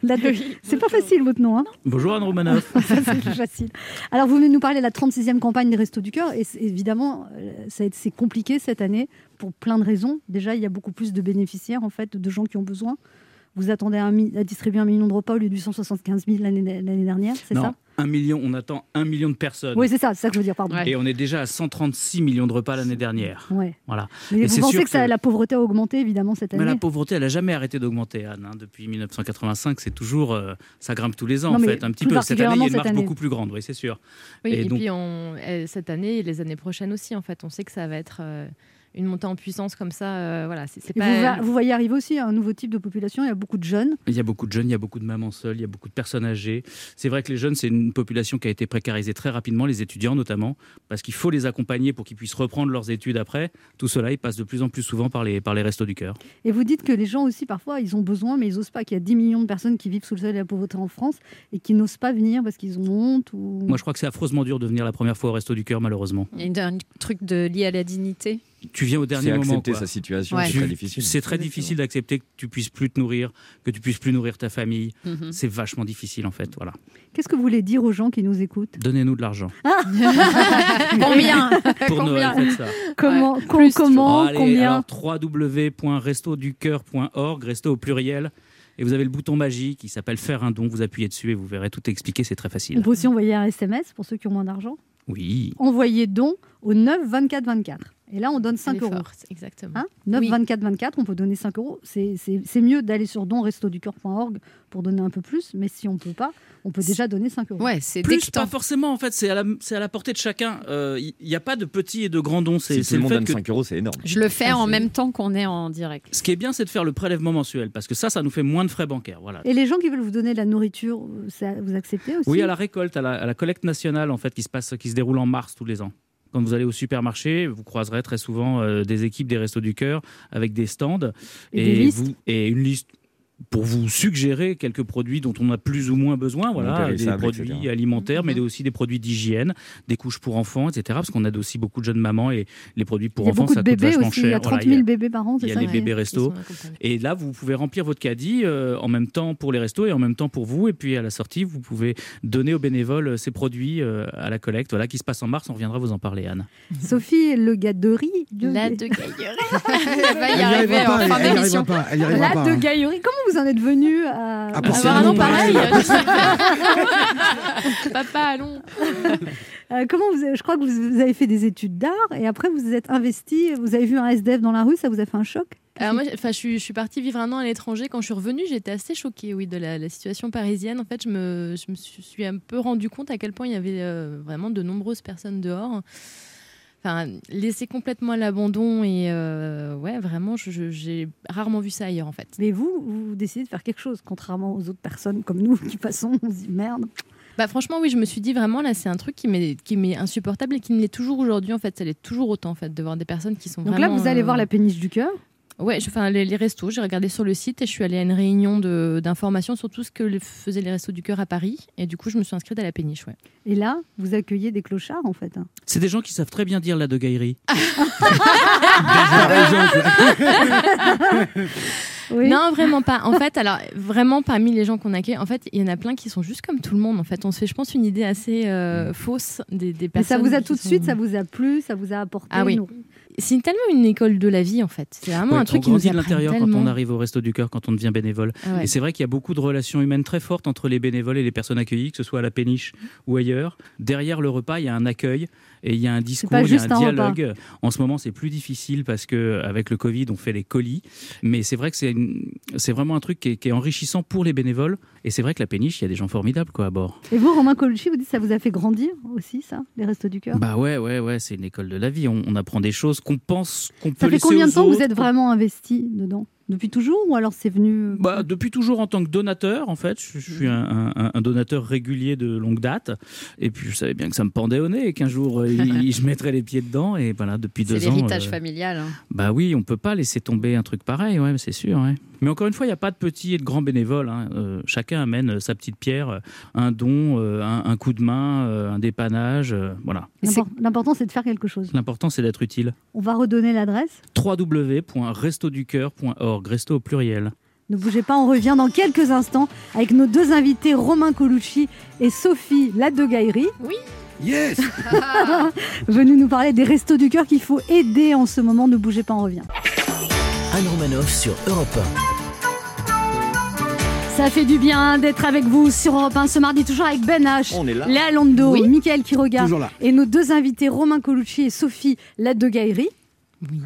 La deux- C'est pas facile votre nom, hein Bonjour Anne Romanoff. Ça, c'est plus facile. Alors vous venez nous parler de la 36e campagne des Restos du Cœur et évidemment euh, c'est compliqué cette année pour plein de raisons. Déjà il y a beaucoup plus de bénéficiaires en fait, de gens qui ont besoin. Vous attendez à, un mi- à distribuer un million de repas au lieu du 175 000 l'année l'année dernière, c'est ça? Un million, on attend un million de personnes. Oui c'est ça, c'est ça que je veux dire, pardon. Ouais. Et on est déjà à 136 millions de repas l'année dernière. Ouais. Voilà. Mais Et vous pensez sûr que, ça- que- la pauvreté a augmenté évidemment cette année Mais la pauvreté, elle n'a jamais arrêté d'augmenter, Anne. hein. Depuis 1985, c'est toujours, euh, ça grimpe tous les ans Non, en mais fait. Un petit peu. Cette année, il y a une marche cette année. beaucoup plus grande, oui, c'est sûr. Oui, Et et, donc- puis on, euh, cette année et les années prochaines aussi, en fait, on sait que ça va être euh, une montée en puissance comme ça. euh, voilà, c'est pas. vous, va- vous voyez arriver aussi un nouveau type de population, il y a beaucoup de jeunes. Il y a beaucoup de jeunes, il y a beaucoup de mamans seules, il y a beaucoup de personnes âgées. C'est vrai que les jeunes, c'est une population qui a été précarisée très rapidement, les étudiants notamment, parce qu'il faut les accompagner pour qu'ils puissent reprendre leurs études après. Tout cela, ils passent de plus en plus souvent par les, par les restos du cœur. Et vous dites que les gens aussi, parfois, ils ont besoin, mais ils n'osent pas, qu'il y a 10 millions de personnes qui vivent sous le seuil de la pauvreté en France et qui n'osent pas venir parce qu'ils ont honte ou... Moi, je crois que c'est affreusement dur de venir la première fois au resto du cœur, malheureusement. Il y a une- un truc de, lié à la dignité. Tu viens au C'est dernier moment. accepter quoi. sa situation, Ouais. c'est très difficile. C'est très difficile d'accepter que tu puisses plus te nourrir, que tu puisses plus nourrir ta famille. Mhm. C'est vachement difficile en fait. Voilà. Qu'est-ce que vous voulez dire aux gens qui nous écoutent? Donnez-nous de l'argent. Combien Pour Combien Noël, faites ça. Comment, com- plus, comment Oh, allez, combien alors www.restoducœur.org, resto au pluriel. Et vous avez le bouton magique qui s'appelle Faire un don. Vous appuyez dessus et vous verrez tout expliqué. C'est très On facile. peut aussi envoyer un SMS pour ceux qui ont moins d'argent? Oui. Envoyez don au 9 24 24. Et là, on donne 5 Elle est euros. forte, exactement. Hein? 9 Oui. 24 24, on peut donner 5 euros. C'est c'est- c'est mieux d'aller sur donrestoducœur.org pour donner un peu plus, mais si on peut pas, on peut déjà donner 5 euros. Ouais, c'est pas forcément en fait. C'est à, la, c'est à la portée de chacun. Euh, Il n'y a pas de petits et de grands dons. C'est Si tout le monde fait donne que 5 euros, c'est énorme. Je le fais Ah, en même temps qu'on est en direct. Ce qui est bien, c'est de faire le prélèvement mensuel parce que ça, ça nous fait moins de frais bancaires. Voilà. Et les gens qui veulent vous donner de la nourriture, ça- vous acceptez aussi? Oui, à la récolte, à la, à la collecte nationale en fait, qui se passe, qui se déroule en mars tous les ans. Quand vous allez au supermarché, vous croiserez très souvent euh, des équipes des Restos du Cœur avec des stands Et vous- et une liste pour vous suggérer quelques produits dont on a plus ou moins besoin, voilà, des produits etc. alimentaires, mais Mhm. aussi des produits d'hygiène, des couches pour enfants, etc. Parce qu'on aide aussi beaucoup de jeunes mamans et les produits pour a enfants, ça coûte vachement aussi, il y a cher. 30 Voilà, 000 il y a- bébés par an, il y a ça les bébés restos. Et là, vous pouvez remplir votre caddie euh, en même temps pour les restos et en même temps pour vous. Et puis à la sortie, vous pouvez donner aux bénévoles euh, ces produits euh, à la collecte, voilà, qui se passe en mars. On reviendra vous en parler, Anne. Sophie, le gars de riz. La de Gaillerie. Elle va y arriver en fin d'émission. La de hein. Gaillerie. Comment vous en êtes venu à, Ah, pour Avoir un nom pareil. Papa, allons. Euh, comment vous, je crois que vous, vous avez fait des études d'art et après vous vous êtes investi. Vous avez vu un SDF dans la rue, ça vous a fait un choc? Alors moi, enfin, je suis, je suis partie vivre un an à l'étranger. Quand je suis revenue, j'étais assez choquée, oui, de la, la situation parisienne. En fait, je me, je me suis un peu rendu compte à quel point il y avait euh, vraiment de nombreuses personnes dehors. Enfin, complètement à l'abandon et euh, ouais, vraiment, j'ai rarement vu ça ailleurs en fait. Mais vous, vous décidez de faire quelque chose, contrairement aux autres personnes comme nous qui passons, on se dit merde. Bah franchement, oui, je me suis dit vraiment là, c'est un truc qui m'est qui m'est insupportable et qui me l'est toujours aujourd'hui en fait. Ça l'est toujours autant en fait de voir des personnes qui sont Donc vraiment. là, vous allez euh, voir la péniche du cœur. Ouais, je- enfin les, les restos, j'ai regardé sur le site et je suis allée à une réunion de- d'information sur tout ce que le- faisaient les restos du cœur à Paris. Et du coup, je me suis inscrite à la péniche. Ouais. Et là, vous accueillez des clochards en fait. hein. C'est des gens qui savent très bien dire la de gaillerie. Non, vraiment pas. En fait, alors vraiment parmi les gens qu'on accueille, en fait, il y en a plein qui sont juste comme tout le monde. En fait, on se fait, je pense, une idée assez euh, fausse des, des Mais ça personnes. vous a tout de sont- suite, ça vous a plu, ça vous a apporté. Ah oui. C'est tellement une école de la vie en fait. C'est vraiment Ouais, un truc on qui nous de l'intérieur quand on arrive au Resto du Cœur, quand on devient bénévole. Ah ouais. Et c'est vrai qu'il y a beaucoup de relations humaines très fortes entre les bénévoles et les personnes accueillies, que ce soit à la péniche ou ailleurs. Derrière le repas, il y a un accueil et il y a un discours, il y a un un dialogue. En ce moment, c'est plus difficile parce que avec le Covid, on fait les colis. Mais c'est vrai que c'est vraiment un truc qui est, qui est enrichissant pour les bénévoles. Et c'est vrai que la péniche, il y a des gens formidables quoi à bord. Et vous, Romain Colucci, vous dites que ça vous a fait grandir aussi, ça, les restos du cœur? Bah ouais, ouais, ouais, c'est une école de la vie. On, on apprend des choses qu'on pense qu'on peut Ça fait laisser combien de temps que vous autres. êtes vraiment investi dedans? Depuis toujours ou alors c'est venu Bah, depuis toujours en tant que donateur, en fait. Je, je suis un, un- un donateur régulier de longue date. Et puis, je savais bien que ça me pendait au nez et qu'un jour, euh, il- je mettrais les pieds dedans. Et voilà, depuis C'est deux ans. l'héritage euh, familial. hein. Bah oui, on peut pas laisser tomber un truc pareil, ouais, c'est sûr. ouais. Mais encore une fois, il n'y a pas de petits et de grands bénévoles. hein. Euh, chacun amène euh, sa petite pierre, euh, un don, euh, un, un coup de main, euh, un dépannage. euh, voilà. L'impor- L'important, c'est de faire quelque chose. L'important, c'est d'être utile. On va redonner l'adresse? Au pluriel. Ne bougez pas, on revient dans quelques instants avec nos deux invités, Romain Colucci et Sophie Ladegaillerie. Oui. Yes Venus nous parler des restos du cœur qu'il faut aider en ce moment. Ne bougez pas, on revient. Anne Romanoff sur Europe Ça fait du bien d'être avec vous sur Europe 1 ce mardi, toujours avec Ben H, On est là. Léa Lando, Oui. Quiroga Toujours là. et nos deux invités, Romain Colucci et Sophie Ladegaillerie. Oui,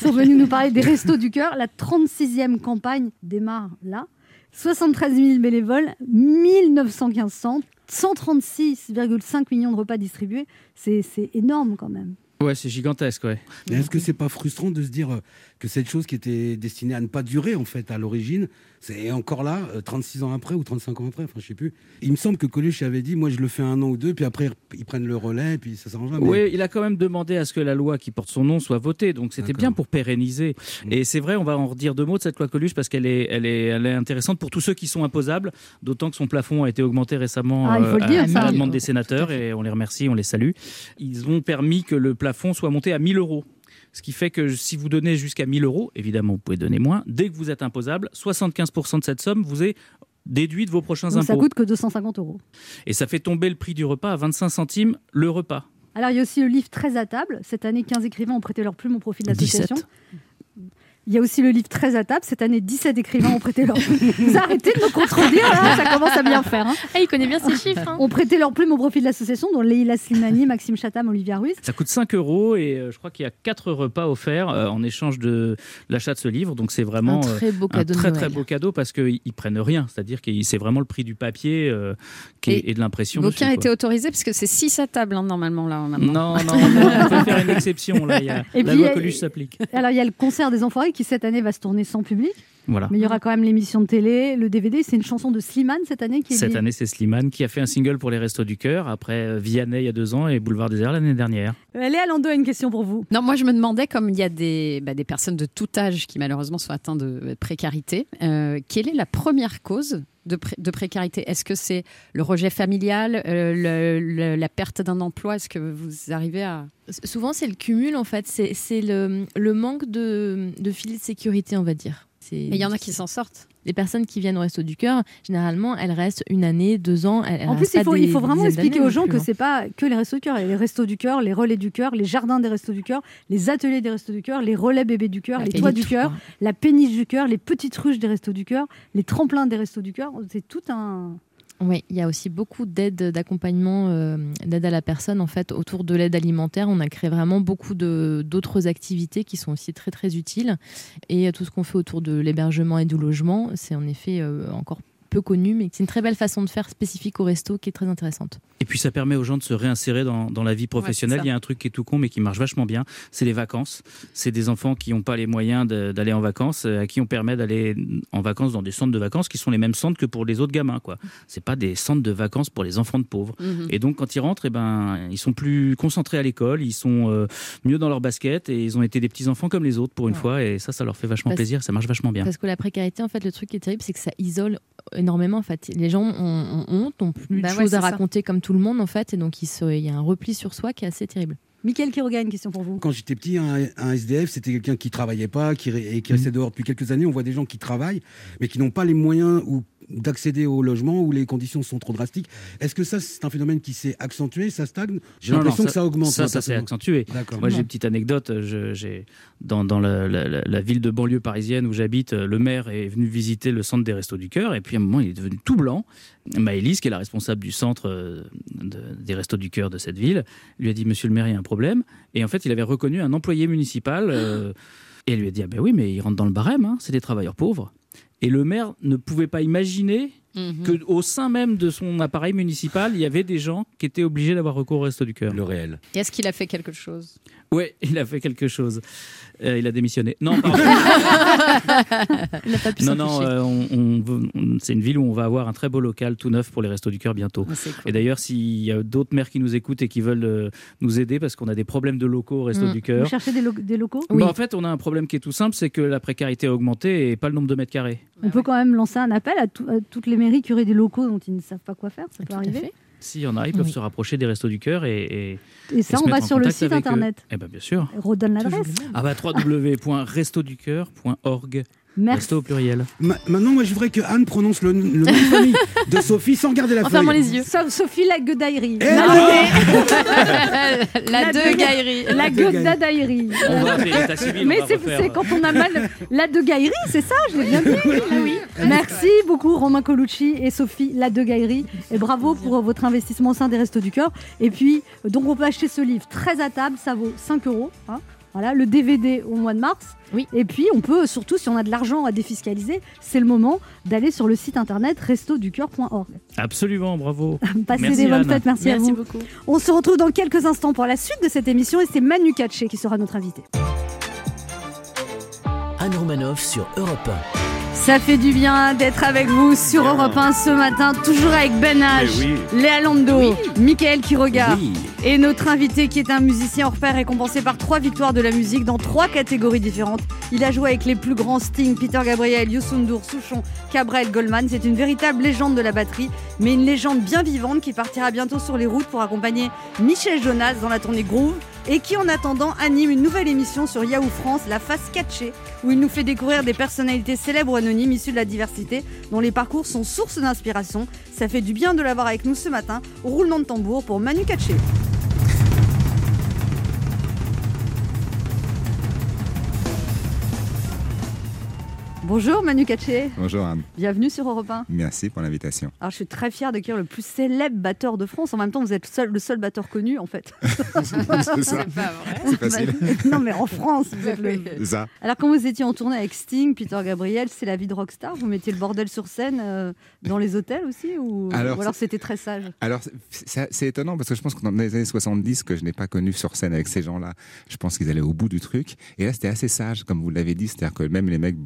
sont venus nous parler des Restos du Cœur. La 36e campagne démarre là. 73 000 bénévoles, 1915 centres, 136,5 millions de repas distribués. C'est c'est énorme quand même. Ouais, c'est gigantesque, ouais. Mais est-ce que c'est pas frustrant de se dire euh, que cette chose qui était destinée à ne pas durer en fait à l'origine, c'est encore là, euh, 36 ans après ou 35 ans après, enfin je sais plus. Il me semble que Coluche avait dit, moi je le fais un an ou deux, puis après ils prennent le relais, puis ça s'arrange. Mais... Oui, il a quand même demandé à ce que la loi qui porte son nom soit votée, donc c'était bien pour pérenniser. Mm. Et c'est vrai, on va en redire deux mots de cette loi Coluche parce qu'elle est, elle est, elle est intéressante pour tous ceux qui sont imposables, d'autant que son plafond a été augmenté récemment Ah, le à, dire, à la demande des sénateurs et on les remercie, on les salue. Ils ont permis que le plafond soit monté à 1000 euros. Ce qui fait que si vous donnez jusqu'à 1000 euros, évidemment vous pouvez donner moins, dès que vous êtes imposable, 75% de cette somme vous est déduit de vos prochains Donc ça impôts. coûte que 250 euros. Et ça fait tomber le prix du repas à 25 centimes le repas. Alors il y a aussi le livre Très à table. Cette année, 15 écrivains ont prêté leur plume au profit de l'association. 17. Il y a aussi le livre Très à table. Cette année, 17 écrivains ont prêté leur plume. Vous arrêtez de me contredire, là, ça commence à bien faire. hein. Ah, il connaît bien ces chiffres. hein. Ont prêté leur plume au profit de l'association, dont Leïla Slimani, Maxime Chatham, Olivia Ruiz. Ça coûte 5 euros et euh, je crois qu'il y a 4 repas offerts euh, en échange de l'achat de ce livre. Donc c'est vraiment Un très beau euh, cadeau de très très beau cadeau parce qu'ils ils prennent rien. C'est-à-dire que c'est vraiment le prix du papier qui est- Et de l'impression. Dessus, était autorisé parce que c'est 6 à table hein, normalement là. maintenant. Non, non, non, on peut faire une exception. Là. Il y a- Et la puis, loi Coluche s'applique. Alors il y a le concert des Enfoirés qui cette année va se tourner sans public? Voilà. Mais il y aura quand même l'émission de télé, le DVD. C'est une chanson de Slimane cette année qui est Cette année, c'est Slimane qui a fait un single pour les Restos du Cœur, après euh, Vianney il y a deux ans et Boulevard des Airs l'année dernière. Euh, Léa Lando a une question pour vous. Non, moi je me demandais, comme il y a des, bah, des personnes de tout âge qui malheureusement sont atteintes de précarité, euh, quelle est la première cause de, pré- de précarité? Est-ce que c'est le rejet familial, euh, le- le- la perte d'un emploi? Est-ce que vous arrivez à... Souvent, c'est le cumul, en fait. C'est c'est le, le manque de, de filet de sécurité, on va dire. Mais il y en a qui s'en sortent. Les personnes qui viennent au Resto du Cœur, généralement, elles restent une année, deux ans. Elles, En plus, il faut, des- il faut des vraiment expliquer aux gens que c'est pas que les restos du cœur. Il y a les restos du cœur, les relais du cœur, les jardins des restos du cœur, les ateliers des restos du cœur, les relais bébés du cœur, les toits du cœur, la péniche du cœur, les petites ruches des restos du cœur, les tremplins des restos du cœur. C'est tout un. Oui, il y a aussi beaucoup d'aide, d'accompagnement, euh, d'aide à la personne. En fait, autour de l'aide alimentaire, on a créé vraiment beaucoup d'autres activités qui sont aussi très très utiles. Et euh, tout ce qu'on fait autour de l'hébergement et du logement, c'est en effet euh, encore peu connue, mais c'est une très belle façon de faire spécifique au resto qui est très intéressante. Et puis ça permet aux gens de se réinsérer dans, dans la vie professionnelle. Il y a un truc qui est tout con mais qui marche vachement bien, c'est les vacances. C'est des enfants qui n'ont pas les moyens d'aller en vacances, euh, à qui on permet d'aller en vacances dans des centres de vacances qui sont les mêmes centres que pour les autres gamins. quoi. C'est pas des centres de vacances pour les enfants de pauvres. Mhm. Et donc quand ils rentrent, eh ben, ils sont plus concentrés à l'école, ils sont euh, mieux dans leur basket et ils ont été des petits enfants comme les autres pour une fois et ça, ça leur fait vachement Parce- plaisir, ça marche vachement bien. Parce que la précarité, en fait, le truc qui est terrible, c'est que ça isole énormément. En fait, les gens ont, ont honte, ont plus Bah de ouais, choses à ça. raconter comme tout le monde, en fait, et donc il, se- il y a un repli sur soi qui est assez terrible. Mickaël Quiroga, une question pour vous. Quand j'étais petit, un, un SDF, c'était quelqu'un qui travaillait pas, qui, ré- et qui restait dehors depuis quelques années. On voit des gens qui travaillent, mais qui n'ont pas les moyens ou d'accéder au logement où les conditions sont trop drastiques. Est-ce que ça, c'est un phénomène qui s'est accentué, ça stagne? J'ai l'impression que ça augmente. Ça, ça s'est accentué. Moi, j'ai une petite anecdote. Je- j'ai dans, dans la, la- la- la ville de banlieue parisienne où j'habite, le maire est venu visiter le centre des Restos du Cœur et puis à un moment, il est devenu tout blanc. Maëlys, qui est la responsable du centre euh, de- des Restos du Cœur de cette ville, lui a dit Monsieur le maire, il y a un problème. Et en fait, il avait reconnu un employé municipal euh, et elle lui a dit Ah ben oui, mais ils rentrent dans le barème, hein, c'est des travailleurs pauvres. Et le maire ne pouvait pas imaginer Mhm. que au sein même de son appareil municipal, il y avait des gens qui étaient obligés d'avoir recours au Resto du Cœur. Le réel. Est-ce qu'il a fait quelque chose? Oui, il a fait quelque chose. Euh, il a démissionné. Non, pardon. Il n'a pas pu non, non, euh, on, on veut- on- c'est une ville où on va avoir un très beau local tout neuf pour les Restos du Cœur bientôt. Ah, cool. Et d'ailleurs, s'il y a d'autres maires qui nous écoutent et qui veulent euh, nous aider parce qu'on a des problèmes de locaux au Resto Mm. du Vous Cœur. cherchez des, lo- des locaux Bah, en fait, on a un problème qui est tout simple, c'est que la précarité a augmenté et pas le nombre de mètres carrés. On peut quand même lancer un appel à, tout- à toutes les mairies qui auraient des locaux dont ils ne savent pas quoi faire. Ça peut Tout à arriver. S'il y en a, ils peuvent Oui. se rapprocher des Restos du Cœur et, et, Et ça, et on va sur le site internet. Eh ben, bien sûr. Redonne l'adresse. Ah bah www.restoducœur.org. Merci. Resto au pluriel. Ma- maintenant, moi, je voudrais que Anne prononce le, le nom de famille de Sophie sans garder la En feuille. fermant les yeux. So- Sophie Laguedaïri. Eh La- non La La. La civil. Mais c'est quand on a mal. La de Gaillerie, c'est ça, je l'ai bien dit. oui. Merci beaucoup Romain Colucci et Sophie La de Gaillerie. Et bravo pour euh, votre investissement au sein des Restos du Cœur. Et puis, euh, donc on peut acheter ce livre très à table, ça vaut 5 euros. hein. Voilà, le DVD au mois de mars. Oui. Et puis, on peut, surtout si on a de l'argent à défiscaliser, c'est le moment d'aller sur le site internet restoducoeur.org. Absolument, bravo. Passez Merci, des bonnes fêtes, merci, à Merci vous. beaucoup. On se retrouve dans quelques instants pour la suite de cette émission et c'est Manu Katché qui sera notre invité. Anne Romanoff sur Europe Ça fait du bien d'être avec vous sur Bien. Europe 1 ce matin, toujours avec Ben H, oui. Léa Lando, Mickaël Quiroga Oui. et notre invité qui est un musicien hors pair récompensé par trois victoires de la musique dans trois catégories différentes. Il a joué avec les plus grands Sting, Peter Gabriel, Youssou N'Dour, Souchon, Cabrel, Goldman. C'est une véritable légende de la batterie, mais une légende bien vivante qui partira bientôt sur les routes pour accompagner Michel Jonas dans la tournée Groove et qui en attendant anime une nouvelle émission sur Yahoo France, La Face Catchée, où il nous fait découvrir des personnalités célèbres anonymes issues de la diversité, dont les parcours sont source d'inspiration. Ça fait du bien de l'avoir avec nous ce matin, roulement de tambour pour Manu Katché. Bonjour Manu Katché, Bonjour Anne, bienvenue sur Europe 1. merci pour l'invitation. Alors je suis très fière d'accueillir le plus célèbre batteur de France. En même temps, vous êtes seul, le seul batteur connu en fait. c'est ça, Pas vrai. c'est facile. non mais en France, vous êtes le... C'est ça. Alors quand vous étiez en tournée avec Sting, Peter Gabriel, c'est la vie de rockstar. Vous mettiez le bordel sur scène euh, dans les hôtels aussi ou Alors, ou alors c'était très sage Alors, c'est étonnant parce que je pense que dans les années 70, que je n'ai pas connu sur scène avec ces gens-là, je pense qu'ils allaient au bout du truc. Et là, c'était assez sage, comme vous l'avez dit, c'est-à-dire que même les mecs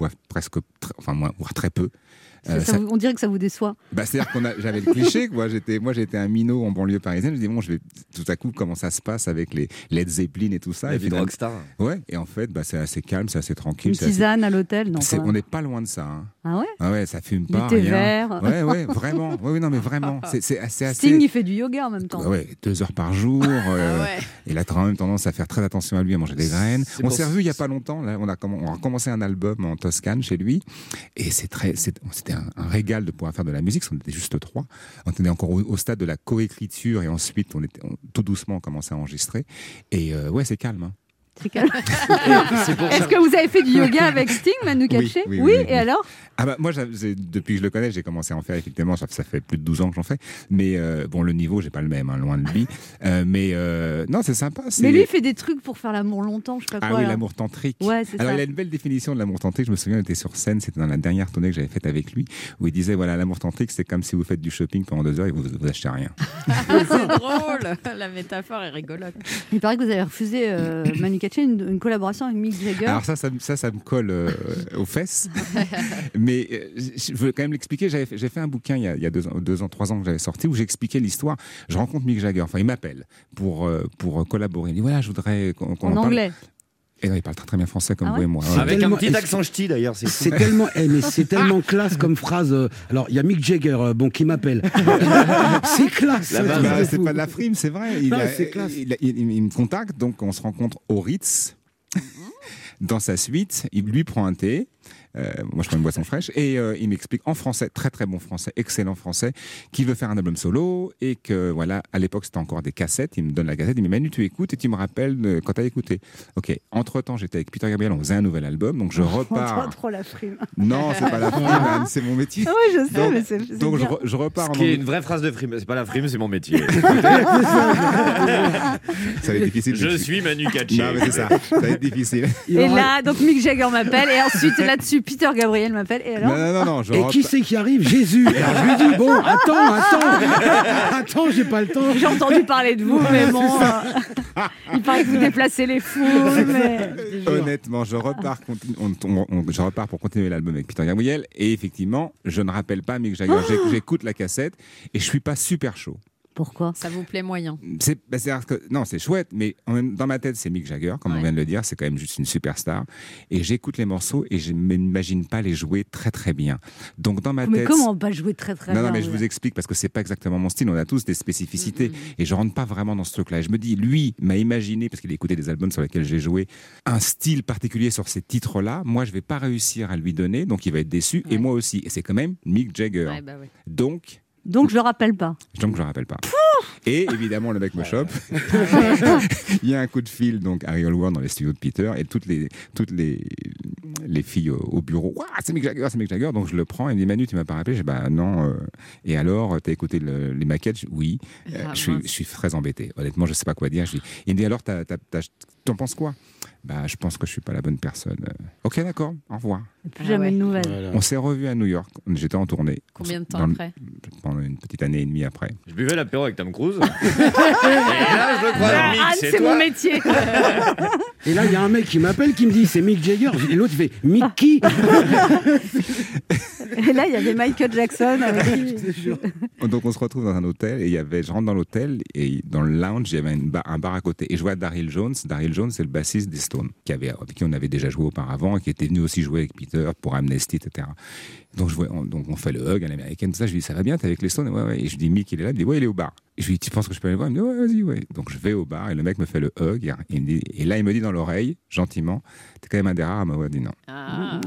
boivent presque, enfin, moins, voire très peu. Ça- Euh, ça ça- vous- On dirait que ça vous déçoit. Bah, c'est-à-dire qu'on a, j'avais le cliché, quoi. J'étais, moi, j'étais un minot en banlieue parisienne. Je dis bon, je vais tout à coup comment ça se passe avec les Led Zeppelin et tout ça? La et vie de rockstar. Ouais. Et en fait, bah, c'est assez calme, c'est assez tranquille. Une assez- tisane à l'hôtel, non on n'est pas loin de ça. hein. Ah ouais? Ah ouais, ça fume Du pas. thé rien. vert. Ouais, ouais, vraiment. Oui, oui, non, mais vraiment. C'est c'est assez, assez. Sting, il fait du yoga en même temps. Ouais, deux heures par jour. euh, Ah ouais. Il a quand même tendance à faire très attention à lui, à manger des graines. On s'est revu il y a pas longtemps. Là, on a, comm- on a commencé un album en Toscane chez lui, et c'est très, c'est- un, régal de pouvoir faire de la musique. parce qu'on était juste trois. On était encore au, stade de la coécriture, et ensuite, on était on- tout doucement, on commençait à enregistrer. Et euh, ouais, c'est calme. hein. Est-ce que vous avez fait du yoga avec Sting, Manu Katché Oui, oui, oui, et oui. alors Ah bah, moi, depuis que je le connais, j'ai commencé à en faire effectivement. Ça, ça fait plus de 12 ans que j'en fais. Mais euh, bon, le niveau, j'ai pas le même, hein, loin de lui. Euh, mais euh, non, c'est sympa. Mais lui, il fait des trucs pour faire l'amour longtemps, je sais pas Ah quoi. oui, là. l'amour tantrique. Ouais, Alors, ça. il a une belle définition de l'amour tantrique. Je me souviens, on était sur scène, c'était dans la dernière tournée que j'avais faite avec lui, où il disait voilà, l'amour tantrique, c'est comme si vous faites du shopping pendant deux heures et vous, vous achetez rien. C'est drôle. La métaphore est rigolote. Il paraît que vous avez refusé, euh, Manu Katché, une, une collaboration avec Mick Jagger. Alors ça, ça, me- ça, ça me colle euh, aux fesses. Mais euh, je veux quand même l'expliquer. J'ai fait un bouquin il y a, il y a deux, ans, deux ans, trois ans que j'avais sorti où j'expliquais l'histoire. Je rencontre Mick Jagger. Enfin, il m'appelle pour, euh, pour collaborer. Il dit voilà, je voudrais qu'on qu'on en parle. anglais. Et non, il parle très, très bien français comme Ah vous et moi. Avec tellement- un petit accent ch'ti d'ailleurs, c'est tellement, eh, mais c'est tellement classe comme phrase. euh, Alors, il y a Mick Jagger, euh, bon, qui m'appelle. c'est classe. Bah, bah, c'est pas de la frime, c'est vrai. Il, a- c'est classe. il, a- il- il me contacte, donc on se rencontre au Ritz. Dans sa suite, il lui prend un thé. Euh, moi, je prends une boisson fraîche et euh, il m'explique en français, très très bon français, excellent français, qu'il veut faire un album solo et que voilà, à l'époque c'était encore des cassettes. Il me donne la cassette, il me dit Manu, tu écoutes? Et tu me rappelles de- quand tu as écouté. Ok. Entre temps, j'étais avec Peter Gabriel, on faisait un nouvel album, donc je trop, repars. trop la frime. non, c'est pas la frime, c'est mon métier. Ah oui, je sais, Donc- mais c'est Donc je, bien. re- je repars Ce en qui est une vraie phrase de frime. C'est pas la frime, c'est mon métier. Ça va être difficile. Je suis Manu Katché. Non, mais c'est ça. Ça va être difficile. Il Et là, donc Mick Jagger m'appelle, et ensuite là-dessus, Peter Gabriel m'appelle, et alors Non, non, non, non. Je Et qui c'est qui arrive Jésus. Alors, je lui dis bon, attends, attends, attends, j'ai pas le temps. J'ai entendu parler de vous, mais bon. euh, il paraît que vous déplacez les fous, mais. Honnêtement, je repars, continu- on- on- on- je repars pour continuer l'album avec Peter Gabriel. Et effectivement, je ne rappelle pas Mick Jagger. J'éc- J'écoute la cassette et je suis pas super chaud. Pourquoi? Ça vous plaît moyen. C'est, bah, que, non, c'est chouette, mais en même- dans ma tête, c'est Mick Jagger, comme on vient de le dire, c'est quand même juste une superstar. Et j'écoute les morceaux et je ne m'imagine pas les jouer très très bien. Donc dans ma Mais tête. comment pas jouer très très non, bien non, mais je vous explique parce que c'est pas exactement mon style. On a tous des spécificités et je rentre pas vraiment dans ce truc-là. Et je me dis, lui m'a imaginé parce qu'il a écouté des albums sur lesquels j'ai joué un style particulier sur ces titres-là. Moi, je vais pas réussir à lui donner, donc il va être déçu et moi aussi. Et c'est quand même Mick Jagger. Ouais, bah ouais. Donc, Donc je le rappelle pas. donc je rappelle pas. Et évidemment, le mec me chope. il y a un coup de fil donc à Real World dans les studios de Peter et toutes les toutes les les filles au, au bureau. Ouah, c'est Mick Jagger, c'est Mick Jagger. Donc je le prends. Il me dit Manu, tu m'as pas rappelé? J'ai dit, bah non. euh. Et alors, t'as écouté le- les maquettes? Je dis, Oui. Euh, Ah, je suis je très embêté. Honnêtement, je sais pas quoi dire. Je dis, il me dit alors, t'as- t'as- t'as- t'en penses quoi? Bah, je pense que je suis pas la bonne personne. Euh, Ok, d'accord. Au revoir. Plus Ah jamais ouais. de nouvelles. Voilà. On s'est revus à New York. J'étais en tournée. Combien de temps Dans le- après? Pendant une petite année et demie après. Je buvais l'apéro avec Tom Cruise. et là, je le. Ah, Mick, Anne, c'est mon métier. Et là, il y a un mec qui m'appelle qui me dit c'est Mick Jagger. Et l'autre fait Mickey? Et là, il y avait Michael Jackson avec qui- Donc on se retrouve dans un hôtel et il y avait, je rentre dans l'hôtel et dans le lounge il y avait une bar- un bar à côté et je vois Daryl Jones. Daryl Jones c'est le bassiste des Stones qui avait, avec qui on avait déjà joué auparavant et qui était venu aussi jouer avec Peter pour Amnesty etc. Donc je vois, on, donc on fait le hug à l'américaine tout ça. Je lui dis ça va bien t'es avec les Stones? Ouais, ouais. Et je dis Mick il est là. Il me dit ouais il est au bar. Et je lui dis tu penses que je peux aller le voir? Il me dit ouais vas-y ouais. Donc je vais au bar et le mec me fait le hug et, il me dit- et là il me dit dans l'oreille gentiment t'es quand même un des rares à m'avoir dit non. Ah.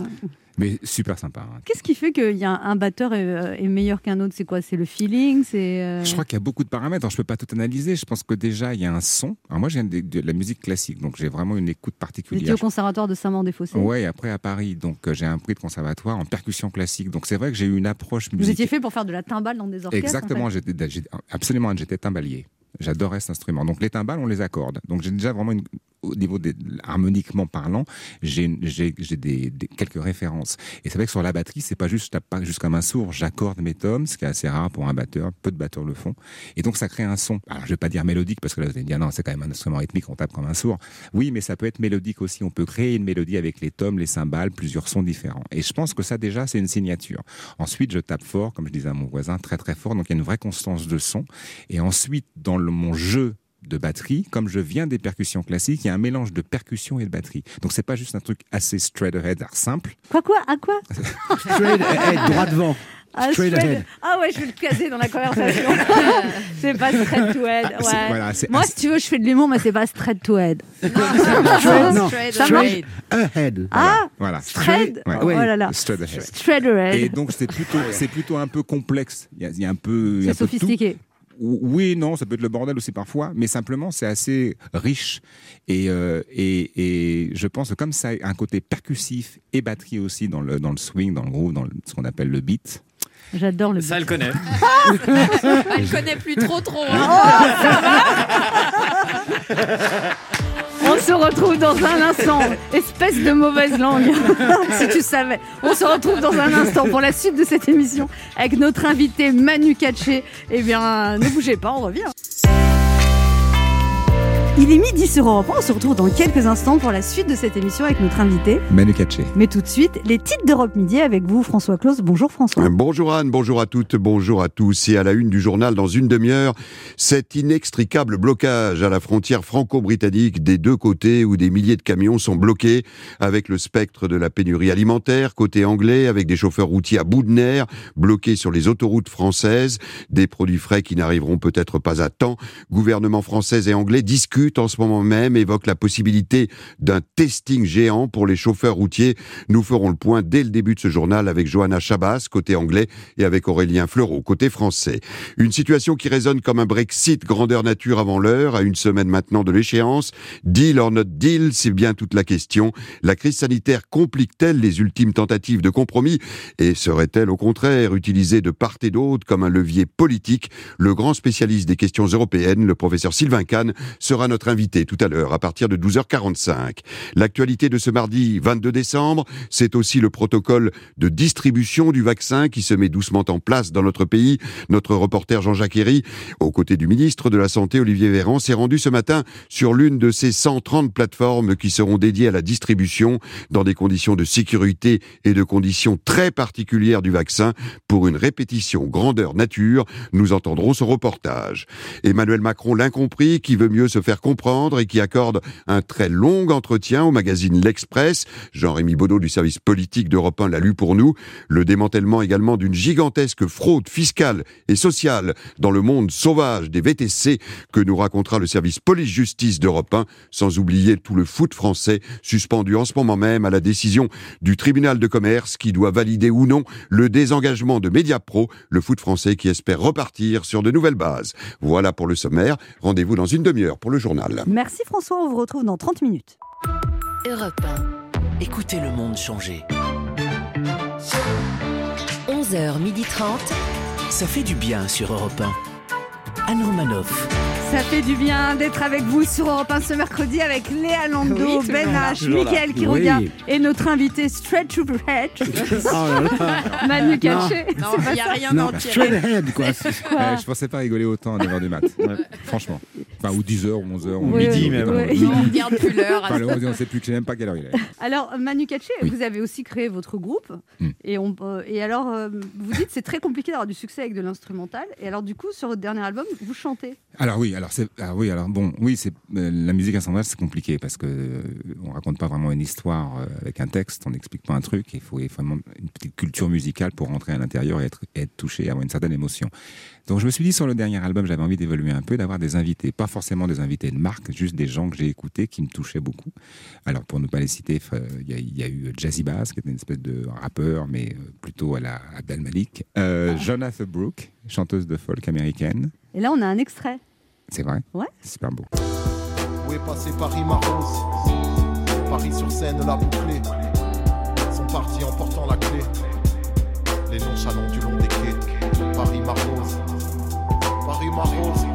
Mais super sympa. hein. Qu'est-ce qui fait qu'il y a un batteur est, euh, est meilleur qu'un autre? C'est quoi? C'est le feeling? C'est euh, Je crois qu'il y a beaucoup de paramètres. Alors, je peux pas tout analyser. Je pense que déjà, il y a un son. Alors, moi, je viens de, de la musique classique, donc j'ai vraiment une écoute Vous particulière. au conservatoire de Saint-Maur-des-Fossés. Ouais, et après à Paris, donc euh, j'ai un prix de conservatoire en percussion classique. Donc c'est vrai que j'ai eu une approche Vous musicale. étiez fait pour faire de la timbale dans des orchestres Exactement, en fait? j'étais j'étais- absolument, j'étais timbalier. J'adorais cet instrument. Donc les timbales, on les accorde. Donc j'ai déjà vraiment une, au niveau des harmoniquement parlant, j'ai des, des- quelques références. Et c'est vrai que sur la batterie, c'est pas juste pas juste comme un sourd, j'accorde mes tomes, ce qui est assez rare pour un batteur. Peu de batteurs le font. Et donc ça crée un son. Alors je vais pas dire mélodique parce que là vous allez me dire non, c'est quand même un instrument rythmique, on tape comme un sourd. Oui, mais ça peut être mélodique aussi. On peut créer une mélodie avec les tomes, les cymbales, plusieurs sons différents. Et je pense que ça déjà c'est une signature. Ensuite, je tape fort, comme je disais à mon voisin, très très fort. Donc il y a une vraie constance de son. Et ensuite, dans le- mon jeu de batterie, comme je viens des percussions classiques, il y a un mélange de percussion et de batterie. Donc c'est pas juste un truc assez straight ahead, simple. Quoi, quoi À quoi Straight ahead, droit devant. Ah, Straight straight- ahead. Ah ouais, je vais le caser dans la conversation. c'est pas straight to head. Ouais. voilà, Moi, si tu veux, je fais de l'humour, mais c'est pas straight to head. Straight, non, Straight Ça straight ahead. Ah, Voilà. straight. Ouais. Oh là là. Straight ahead. Straight ahead. Et donc c'est plutôt, c'est plutôt un peu complexe. Il y a, il y a un peu, il y a C'est un peu tout. Oui, non, ça peut être le bordel aussi parfois, mais simplement c'est assez riche et, euh, et, et je pense que comme ça a un côté percussif et batterie aussi dans le, dans le swing, dans le groove, dans le- ce qu'on appelle le beat. J'adore le Ça, elle connaît. Elle connaît plus trop trop. hein. On se retrouve dans un instant. Espèce de mauvaise langue. si tu savais. On se retrouve dans un instant pour la suite de cette émission avec notre invité Manu Katché. Eh bien, ne bougez pas, on revient. Il est midi sur Europe 1. On se retrouve dans quelques instants pour la suite de cette émission avec notre invité. Manu Katché. Mais tout de suite, les titres d'Europe Midi avec vous, François Claus. Bonjour François. Bonjour Anne, bonjour à toutes, bonjour à tous. Et à la une du journal, dans une demi-heure, cet inextricable blocage à la frontière franco-britannique des deux côtés où des milliers de camions sont bloqués avec le spectre de la pénurie alimentaire côté anglais, avec des chauffeurs routiers à bout de nerfs bloqués sur les autoroutes françaises, des produits frais qui n'arriveront peut-être pas à temps. Gouvernement français et anglais discutent en ce moment même, évoquent la possibilité d'un testing géant pour les chauffeurs routiers. Nous ferons le point dès le début de ce journal avec Johanna Chabas, côté anglais, et avec Aurélien Fleureau, côté français. Une situation qui résonne comme un Brexit grandeur nature avant l'heure, à une semaine maintenant de l'échéance. Deal or not deal, c'est bien toute la question. La crise sanitaire complique-t-elle les ultimes tentatives de compromis? Et serait-elle au contraire utilisée de part et d'autre comme un levier politique? Le grand spécialiste des questions européennes, le professeur Sylvain Kahn, sera notre invité tout à l'heure à partir de 12h45. L'actualité de ce mardi 22 décembre, c'est aussi le protocole de distribution du vaccin qui se met doucement en place dans notre pays. Notre reporter Jean-Jacques Herry, aux côtés du ministre de la Santé Olivier Véran, s'est rendu ce matin sur l'une de ces 130 plateformes qui seront dédiées à la distribution dans des conditions de sécurité et de conditions très particulières du vaccin pour une répétition grandeur nature. Nous entendrons son reportage. Emmanuel Macron l'incompris qui veut mieux se faire comprendre et qui accorde un très long entretien au magazine L'Express. Jean-Rémy Baudot du service politique d'Europe 1 l'a lu pour nous. Le démantèlement également d'une gigantesque fraude fiscale et sociale dans le monde sauvage des VTC que nous racontera le service police-justice d'Europe 1, sans oublier tout le foot français suspendu en ce moment même à la décision du tribunal de commerce qui doit valider ou non le désengagement de Mediapro, le foot français qui espère repartir sur de nouvelles bases. Voilà pour le sommaire. Rendez-vous dans une demi-heure pour le journal. Merci François, on vous retrouve dans 30 minutes. Europe 1. Écoutez le monde changer. 11h30. Ça fait du bien sur Europe 1. Anne Romanoff. Ça fait du bien d'être avec vous sur Europe 1 ce mercredi avec Léa Lando, Oui, Ben là. H. Mickaël Quiroga Oui. et notre invité Straight to Bread, Oh. Manu Katché. Non, il y a rien Non, ahead, quoi. Quoi Ouais, je pensais pas rigoler autant à 9h du mat. Franchement. Enfin, ou 10h, ou 11h, ou Oui, midi même. On regarde plus l'heure. Enfin, on ne sait plus, je sais même pas quelle heure il est. Alors Manu Katché, vous avez aussi créé votre groupe Hmm. et, on, euh, et alors euh, vous dites c'est très compliqué d'avoir du succès avec de l'instrumental et alors du coup sur votre dernier album vous chantez. Alors oui, alors c'est ah oui, alors bon, oui, c'est euh, la musique instrumentale, c'est compliqué parce que euh, on raconte pas vraiment une histoire euh, avec un texte, on n'explique pas un truc. Il faut vraiment une petite culture musicale pour rentrer à l'intérieur et être, être touché, avoir une certaine émotion. Donc je me suis dit sur le dernier album, j'avais envie d'évoluer un peu, d'avoir des invités, pas forcément des invités de marque, juste des gens que j'ai écoutés qui me touchaient beaucoup. Alors pour ne pas les citer, euh, il y, a- il y a eu Jazzy Bass qui était une espèce de rappeur, mais plutôt à la Abdel Malik. Euh, Jonathan Brooke, chanteuse de folk américaine. Et là on a un extrait. C'est vrai Ouais. C'est super beau. Où est passé Paris Marose Paris sur scène l'a bouclé. Sont partis en portant la clé. Les nonchalants du long des quais. Paris Marose Paris Marose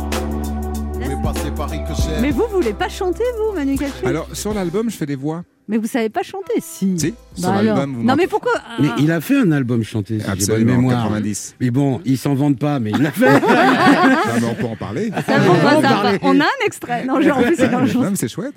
Où est passé Paris que j'aime Mais vous vous voulez pas chanter vous Manu Katché Alors sur l'album, je fais des voix. Mais vous savez pas chanter si. Si, Bah sur alors. l'album, vous Non mais pourquoi Mais Ah. il a fait un album chanté, si j'ai bonne Absolument, mémoire. 90. Mais bon, il s'en vante pas, mais il l'a fait. Non, mais on peut en parler. Ça. On a un extrait. Non, genre, en plus, c'est Non, mais c'est chouette.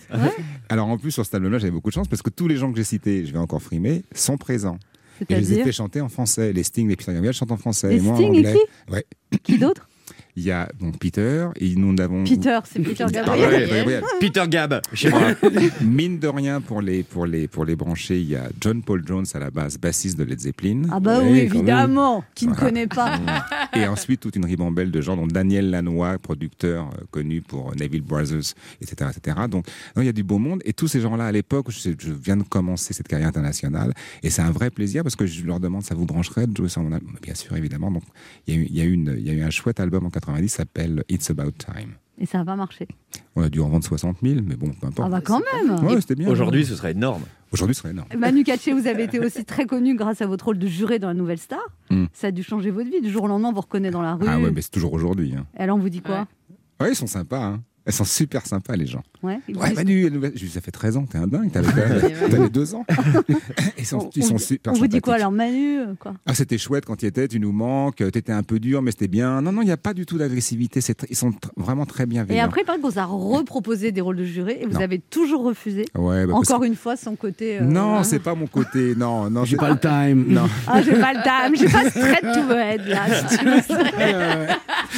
Alors en plus sur cet album-là, j'avais beaucoup de chance parce que tous les gens que j'ai cités, je vais encore frimer, sont présents. Et je les ai C'est-à-dire fait chanter en français. Les Sting, les Peter Gabriel chantent en français. Les et moi Sting en anglais. écrit Ouais. Qui d'autre? Il y a donc Peter et nous avons Peter, c'est Peter Ah Gabriel. ouais, Peter Gab, chez moi. Mine de rien, pour les, pour, les, pour les brancher, il y a John Paul Jones à la base, bassiste de Led Zeppelin. Ah bah oui, évidemment. Qui ne Voilà. connaît pas Et ensuite, toute une ribambelle de gens, dont Daniel Lanois, producteur euh, connu pour Neville Brothers, etc. etc. Donc, non, il y a du beau monde. Et tous ces gens-là, à l'époque, je, viens de commencer cette carrière internationale. Et c'est un vrai plaisir parce que je leur demande, ça vous brancherait de jouer sur mon album Bien sûr, évidemment. Donc, il y, a eu, il, y a eu une- il y a eu un chouette album en 1990 s'appelle It's About Time. Et ça n'a pas marché. On a dû en vendre 60 000, mais bon, peu importe. Ah bah quand même Ouais, c'était bien. Aujourd'hui, ce serait énorme. Aujourd'hui, ce serait énorme. Manu Katché, vous avez été aussi très connu grâce à votre rôle de juré dans la Nouvelle Star. Hmm. Ça a dû changer votre vie. Du jour au lendemain, on vous reconnaît dans la rue. Ah ouais, mais c'est toujours aujourd'hui. Hein. Elle en vous dit quoi? Ouais, ils sont sympas. Hein. Elles sont super sympas, les gens. Ouais, Manu, elle je ça fait 13 ans, t'es un dingue, t'avais, t'avais- t'avais deux ans. Ils sont, On- ils on sont super On vous dit quoi alors, Manu euh, quoi? Ah, c'était chouette quand tu y étais, tu nous manques, t'étais un peu dur, mais c'était bien. Non, non, il n'y a pas du tout d'agressivité. Ils sont vraiment très bienveillants. Et après, il paraît qu'on vous a reproposé des rôles de juré et vous Non. avez toujours refusé. Ouais, bah, Encore que- une fois, son côté. euh, Non, hein. c'est pas mon côté. Non, non, J'ai pas le time. Non. Ah, j'ai pas le time, j'ai pas straight to the head là. si tu veux.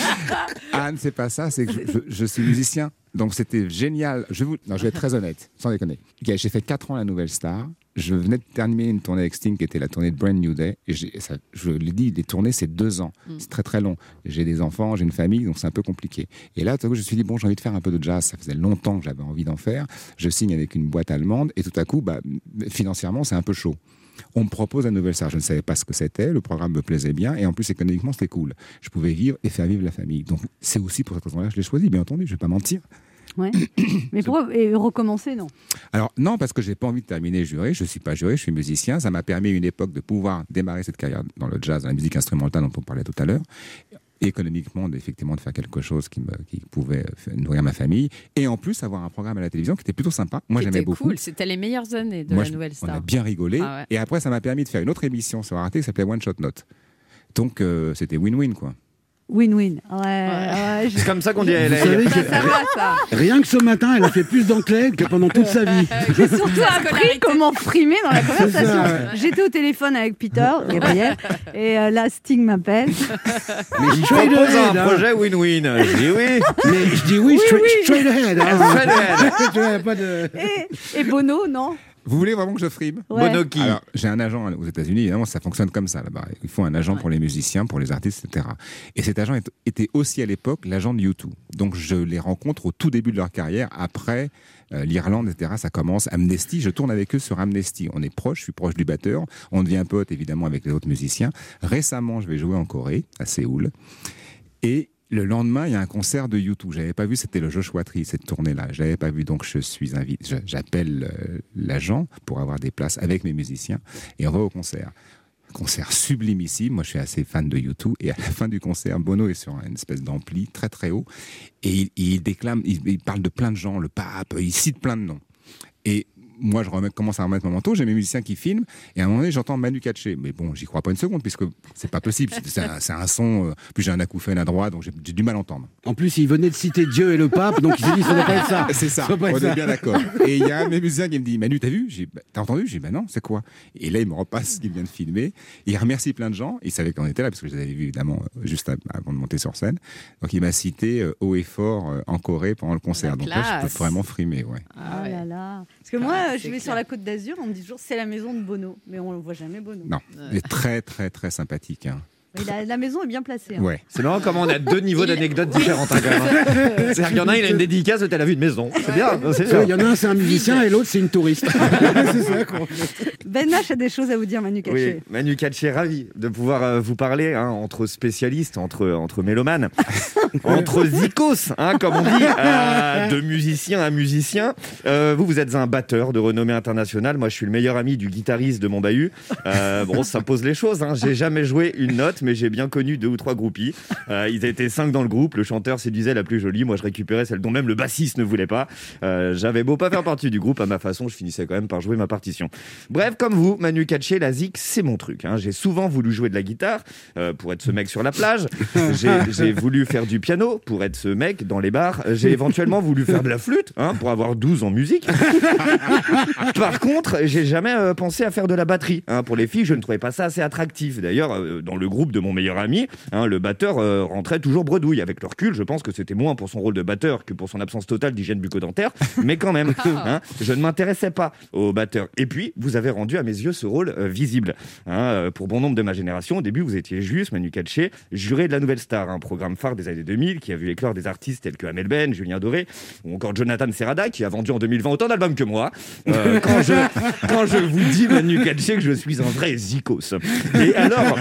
Anne, c'est pas ça. C'est que je, suis musicien. Donc c'était génial. Je, vous... non, je vais être très honnête, sans déconner. J'ai fait 4 ans la Nouvelle Star. Je venais de terminer une tournée avec Sting qui était la tournée de Brand New Day. Et ça- je l'ai dit, les tournées, c'est deux ans. C'est très très long. J'ai des enfants, j'ai une famille, donc c'est un peu compliqué. Et là, tout à coup, je me suis dit, bon, j'ai envie de faire un peu de jazz. Ça faisait longtemps que j'avais envie d'en faire. Je signe avec une boîte allemande. Et tout à coup, bah, financièrement, c'est un peu chaud. On me propose la Nouvelle Star. Je ne savais pas ce que c'était. Le programme me plaisait bien. Et en plus, économiquement, c'était cool. Je pouvais vivre et faire vivre la famille. Donc, c'est aussi pour cette raison-là que je l'ai choisi, bien entendu. Je ne vais pas mentir. Ouais. Mais pourquoi et recommencer non? Alors non, parce que j'ai pas envie de terminer juré. Je suis pas juré, je suis musicien. Ça m'a permis une époque de pouvoir démarrer cette carrière dans le jazz, dans la musique instrumentale dont on parlait tout à l'heure. Économiquement, effectivement, de faire quelque chose qui, me, qui pouvait faire- nourrir ma famille. Et en plus, avoir un programme à la télévision qui était plutôt sympa. Moi, j'aimais C'était beaucoup. cool, c'était les meilleures années de Moi, la Nouvelle On Star. a bien rigolé. Ah ouais. Et après, ça m'a permis de faire une autre émission sur Arte qui s'appelait One Shot Note. Donc, euh, c'était win-win, quoi. Win-win. Ouais, C'est comme ça qu'on dit à Vous LA. savez que- Ça va, ça. Rien que ce matin, elle a fait plus d'anglais que pendant toute sa vie. J'ai surtout appris comment frimer dans la conversation. ça, ouais. J'étais au téléphone avec Peter, Gabriel, et euh, là, Sting m'appelle. Mais Il straight propose ahead, un hein. projet win-win. Je dis oui. Mais je dis oui, straight, straight ahead. hein. Straight ahead. Tu vois, pas de... Et, et Bono, non? Vous voulez vraiment que je frime Ouais. Bonoki. Alors, j'ai un agent aux États-Unis, évidemment, ça fonctionne comme ça là-bas. Il faut un agent pour les musiciens, pour les artistes, etc. Et cet agent était aussi à l'époque l'agent de U2. Donc, je les rencontre au tout début de leur carrière, après euh, l'Irlande, etc. Ça commence. Amnesty, je tourne avec eux sur Amnesty. On est proche, je suis proche du batteur. On devient pote, évidemment, avec les autres musiciens. Récemment, je vais jouer en Corée, à Séoul. Et le lendemain, il y a un concert de YouTube. J'avais pas vu, c'était le Joshua Tree, cette tournée-là. Je l'avais pas vu, donc je suis invité. je- J'appelle euh, l'agent pour avoir des places avec mes musiciens et on va au concert. Concert sublimissime. Moi, je suis assez fan de YouTube. Et à la fin du concert, Bono est sur une espèce d'ampli très très haut et il, il déclame, il, il parle de plein de gens, le pape, il cite plein de noms. Et moi, je remets- commence à remettre mon manteau, j'ai mes musiciens qui filment, et à un moment donné, j'entends Manu Katché. Mais bon, j'y crois pas une seconde, puisque c'est pas possible. C'est- un, son, euh, puis j'ai un acouphène à droite, donc j'ai du mal à entendre. En plus, il venait de citer Dieu et le pape, donc il s'est dit ça doit pas être ça. C'est ça, on ça. est bien d'accord. Et il y a un de mes musiciens qui me dit Manu, t'as vu? Bah, T'as entendu? J'ai dit Bah non, c'est quoi? Et là, il me repasse ce qu'il vient de filmer. Il remercie plein de gens. Il savait qu'on était là, parce que je les avais vus évidemment euh, juste avant de monter sur scène. Donc il m'a cité euh, haut et fort euh, en Corée pendant le concert. Donc là, je peux vraiment frimer, ouais. Ah là là. Parce que moi, Ah, je vais sur la côte d'Azur, on me dit toujours c'est la maison de Bono. Mais on ne voit jamais Bono. Non, il est très, très, très sympathique. hein. Mais la, la maison est bien placée. hein. Ouais. C'est marrant comment on a deux niveaux d'anecdotes différentes. hein, hein. C'est-à-dire qu'il y en a un, il a une dédicace, l'autre, elle a vu une maison. C'est bien. Il y en a un, c'est un musicien, et l'autre, c'est une touriste. ça Ben Nash a des choses à vous dire, Manu Katché. Oui, Manu Katché, ravi de pouvoir euh, vous parler hein, entre spécialistes, entre, entre mélomanes, entre zikos, hein, comme on dit, euh, de musicien à musicien. Euh, vous, vous êtes un batteur de renommée internationale. Moi, je suis le meilleur ami du guitariste de mon bahut. Euh, bon, ça pose les choses. Hein. J'ai jamais joué une note, mais j'ai bien connu deux ou trois groupies. Euh, ils étaient cinq dans le groupe. Le chanteur séduisait la plus jolie. Moi, je récupérais celle dont même le bassiste ne voulait pas. Euh, J'avais beau pas faire partie du groupe, à ma façon, je finissais quand même par jouer ma partition. Bref, comme vous, Manu Katché, la zik, c'est mon truc. hein. J'ai souvent voulu jouer de la guitare euh, pour être ce mec sur la plage. J'ai voulu faire du piano pour être ce mec dans les bars. J'ai éventuellement voulu faire de la flûte hein, pour avoir 12 en musique. Par contre, j'ai jamais pensé à faire de la batterie. hein. Pour les filles, je ne trouvais pas ça assez attractif. D'ailleurs, dans le groupe de mon meilleur ami, hein, le batteur euh, rentrait toujours bredouille. Avec le recul, je pense que c'était moins pour son rôle de batteur que pour son absence totale d'hygiène bucco-dentaire. Mais quand même, hein, je ne m'intéressais pas au batteur. Et puis, vous avez rendu à mes yeux ce rôle euh, visible. hein. Euh, pour bon nombre de ma génération, au début, vous étiez juste Manu Katché, juré de la Nouvelle Star, un programme phare des années 2000 qui a vu éclore des artistes tels que Amel Ben, Julien Doré ou encore Jonathan Serrada qui a vendu en 2020 autant d'albums que moi. Euh, quand, je, quand je vous dis Manu Katché que je suis un vrai zikos. Et alors,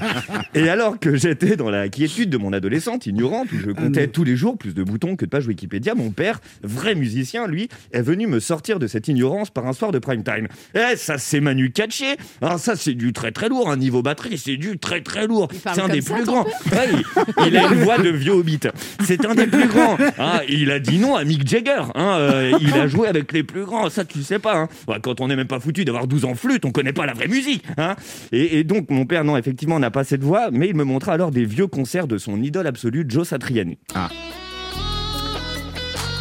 et alors Alors que j'étais dans la quiétude de mon adolescente ignorante, où je comptais tous les jours plus de boutons que de pages Wikipédia, mon père, vrai musicien, lui, est venu me sortir de cette ignorance par un soir de prime time. Eh, ça c'est Manu Katché. Alors ça c'est du très très lourd, un niveau batterie, c'est du très très lourd. C'est un des ça, plus grands. Ouais, il, il a une voix de vieux hobbit. C'est un des plus grands. hein. il a dit non à Mick Jagger. hein. Euh, il a joué avec les plus grands. Ça, tu sais pas. hein. Quand on n'est même pas foutu d'avoir 12 ans flûte, on connaît pas la vraie musique. hein. Et, et donc, mon père, non, effectivement, n'a pas cette voix, mais il me montra alors des vieux concerts de son idole absolue, Joe Satriani.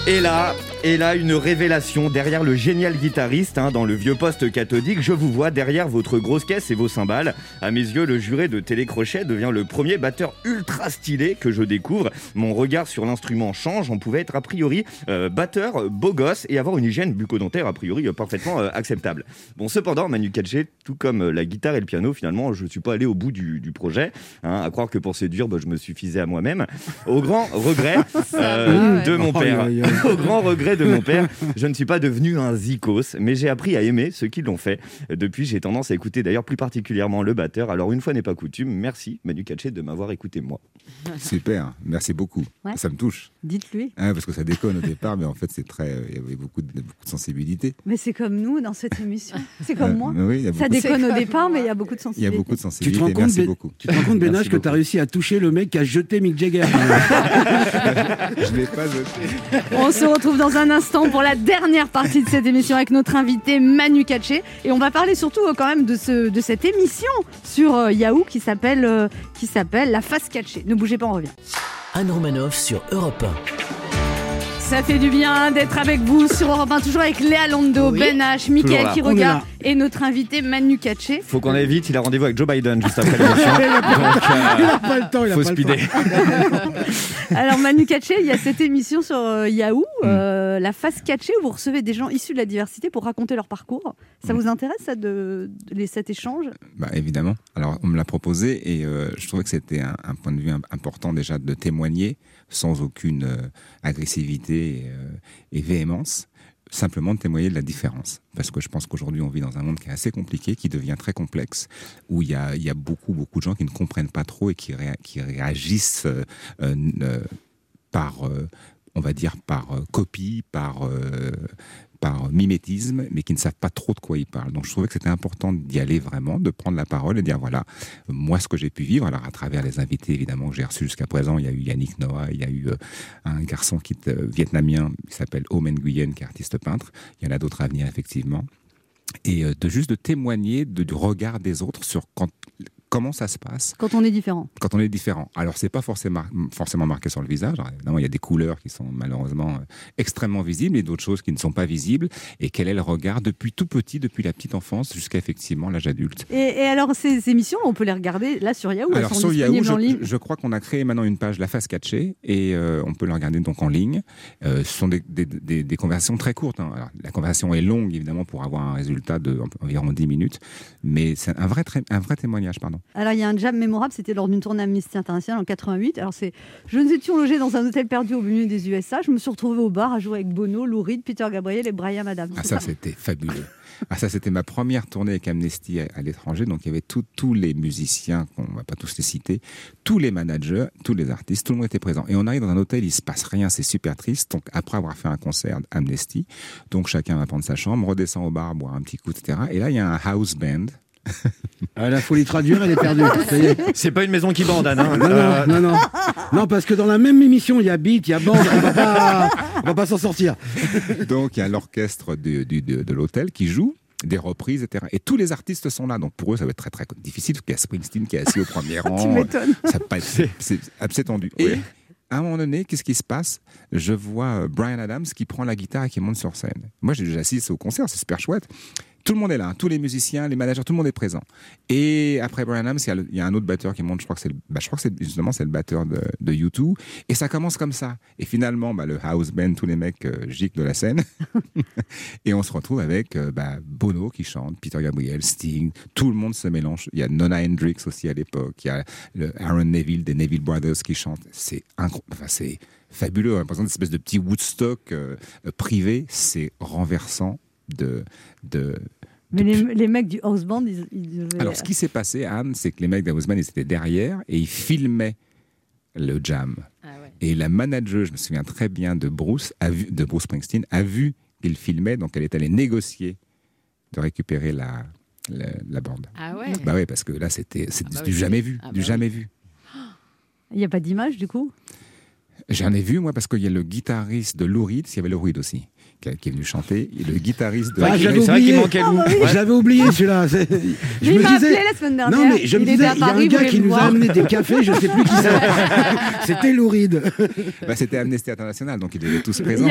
Et là, et là, une révélation derrière le génial guitariste, hein, dans le vieux poste cathodique, je vous vois derrière votre grosse caisse et vos cymbales. À mes yeux, le juré de Télécrochet devient le premier batteur ultra stylé que je découvre. Mon regard sur l'instrument change. On pouvait être a priori euh, batteur, beau gosse et avoir une hygiène bucco-dentaire a priori euh, parfaitement euh, acceptable. Bon, cependant, Manu Katché, tout comme la guitare et le piano, finalement, je ne suis pas allé au bout du, du projet. hein, à croire que pour séduire, bah, je me suffisais à moi-même. Au grand regret de mon père. Au grand regret de mon père, je ne suis pas devenu un zikos, mais j'ai appris à aimer ceux qui l'ont fait. Depuis, j'ai tendance à écouter d'ailleurs plus particulièrement le batteur. Alors, une fois n'est pas coutume, merci Manu Katché de m'avoir écouté moi. Super, merci beaucoup. Ouais. Ça me touche. Dites-lui. Hein, parce que ça déconne au départ, mais en fait, c'est très. Il y avait beaucoup de, beaucoup de sensibilité. Mais c'est comme nous dans cette émission. C'est comme Euh, moi. oui, il y a Ça déconne au départ, mais il y a beaucoup de Il y a sensibilité. beaucoup de Tu te sensibilité. rends compte, merci beaucoup. tu te rends compte, Bénage, Merci que tu as réussi à toucher le mec qui a jeté Mick Jagger. Je l'ai pas jeté. On se retrouve dans un instant pour la dernière partie de cette émission avec notre invité Manu Katché. Et on va parler surtout euh, quand même de, ce, de cette émission sur euh, Yahoo qui s'appelle euh, qui s'appelle La Face Catchée. Ne bougez pas, on revient. Anne Romanoff sur Europe Ça fait du bien d'être avec vous sur Europe 1, toujours avec Léa Lando, Oui. Ben H, Mickaël là. et notre invité Manu Katché. Faut qu'on aille vite, il a rendez-vous avec Joe Biden juste après l'émission. Il a pas- euh, pas le temps, il a faut pas le speeder. Alors Manu Katché, il y a cette émission sur euh, Yahoo, Mm. euh, La Face Catchée, où vous recevez des gens issus de la diversité pour raconter leur parcours. Ça Mm. vous intéresse ça, de, de- les- cet échange? Bah, évidemment. Alors, on me l'a proposé et euh, je trouvais que c'était un, un point de vue im- important déjà de témoigner sans aucune euh, agressivité et, euh, et véhémence. Simplement de témoigner de la différence. Parce que je pense qu'aujourd'hui, on vit dans un monde qui est assez compliqué, qui devient très complexe, où il y a, beaucoup, beaucoup de gens qui ne comprennent pas trop et qui, réa- qui réagissent euh, par, on va dire, par copie, par, par mimétisme, mais qui ne savent pas trop de quoi ils parlent. Donc je trouvais que c'était important d'y aller vraiment, de prendre la parole et dire voilà, moi ce que j'ai pu vivre, alors à travers les invités évidemment que j'ai reçus jusqu'à présent, il y a eu Yannick Noah, il y a eu euh, un garçon qui est euh, vietnamien, qui s'appelle Omen Nguyen, qui est artiste peintre, il y en a d'autres à venir effectivement. Et euh, de juste de témoigner du regard des autres sur quand, comment ça se passe quand on est différent quand on est différent. Alors, c'est pas forcément, forcément marqué sur le visage. Alors, évidemment, il y a des couleurs qui sont malheureusement euh, extrêmement visibles et d'autres choses qui ne sont pas visibles. Et quel est le regard depuis tout petit, depuis la petite enfance jusqu'à effectivement l'âge adulte et, et alors ces émissions, on peut les regarder là sur Yahoo, alors sur Yahoo, en je, ligne. je crois qu'on a créé maintenant une page La Face Catchée et euh, on peut le regarder donc en ligne. Euh, ce sont des, des- des- des conversations très courtes. hein. Alors, la conversation est longue évidemment pour avoir un résultat de environ 10 minutes, mais c'est un vrai, un vrai témoignage. Pardon. Alors il y a un jam mémorable, c'était lors d'une tournée Amnesty International en 88. Alors c'est, je nous étions logés dans un hôtel perdu au milieu des USA. Je me suis retrouvée au bar à jouer avec Bono, Lou Reed, Peter Gabriel et Brian Adams. Ah, ça, c'était fabuleux. Ah, ça, c'était ma première tournée avec Amnesty à, à l'étranger. Donc, il y avait tous les musiciens, on va pas tous les citer, tous les managers, tous les artistes, tout le monde était présent. Et on arrive dans un hôtel, il se passe rien, c'est super triste. Donc, après avoir fait un concert Amnesty, donc chacun va prendre sa chambre, redescend au bar, boire un petit coup, etc. Et là, il y a un house band. Ah, la folie traduire, elle est perdue. C'est pas une maison qui bande, Anne. hein. Non, Euh, non, non, non. Non, parce que dans la même émission, il y a beat, il y a bande, on va pas, on va pas s'en sortir. Donc, il y a l'orchestre de, de l'hôtel qui joue des reprises, etc. Et tous les artistes sont là. Donc, pour eux, ça va être très, très difficile. parce qu'il y a Springsteen qui est assis au premier rang. Tu m'étonnes. Ça va pas être- c'est c'est assez tendu. Et à un moment donné, qu'est-ce qui se passe? Je vois euh, Brian Adams qui prend la guitare et qui monte sur scène. Moi, j'ai déjà assisté au concert, c'est super chouette. Tout le monde est là, hein, tous les musiciens, les managers, tout le monde est présent. Et après Brian Adams, il y a a un autre batteur qui monte, je crois que c'est le, bah, je crois que c'est justement c'est le batteur de, de U2. Et ça commence comme ça. Et finalement, bah, le house band, tous les mecs euh, de la scène. et on se retrouve avec euh, bah, Bono qui chante, Peter Gabriel, Sting, tout le monde se mélange. Il y a Nona Hendrix aussi à l'époque, il y a le Aaron Neville des Neville Brothers qui chantent. C'est incro- enfin, c'est fabuleux. hein. Par exemple, une espèce de petit Woodstock euh, privé, c'est renversant de, de, Mais les, les mecs du house band, ils, ils devaient- Alors, ce qui s'est passé, Anne, c'est que les mecs d'Houseman, ils étaient derrière et ils filmaient le jam. Et la manager, je me souviens très bien de Bruce, a vu, de Bruce Springsteen, a vu qu'il filmait, donc elle est allée négocier de récupérer la, la, la bande. Ah ouais Bah oui, parce que là, c'était c'est bah du oui, jamais vu, ah du bah jamais oui. vu. Il n'y a pas d'image du coup? J'en ai vu, moi, parce qu'il y a le guitariste de Lou Reed, il y avait Lou Reed aussi, qui, a- qui est venu chanter, et le guitariste de... Ah, j'avais oublié. Je l'avais oublié celui-là. Je Il me m'a disais. appelé la semaine dernière. Non, mais je me Il était disais, à il y a Paris, un gars qui nous a amené des cafés, je sais plus qui c'est. C'était Louride. Bah, C'était Amnesty International, donc ils étaient tous présents.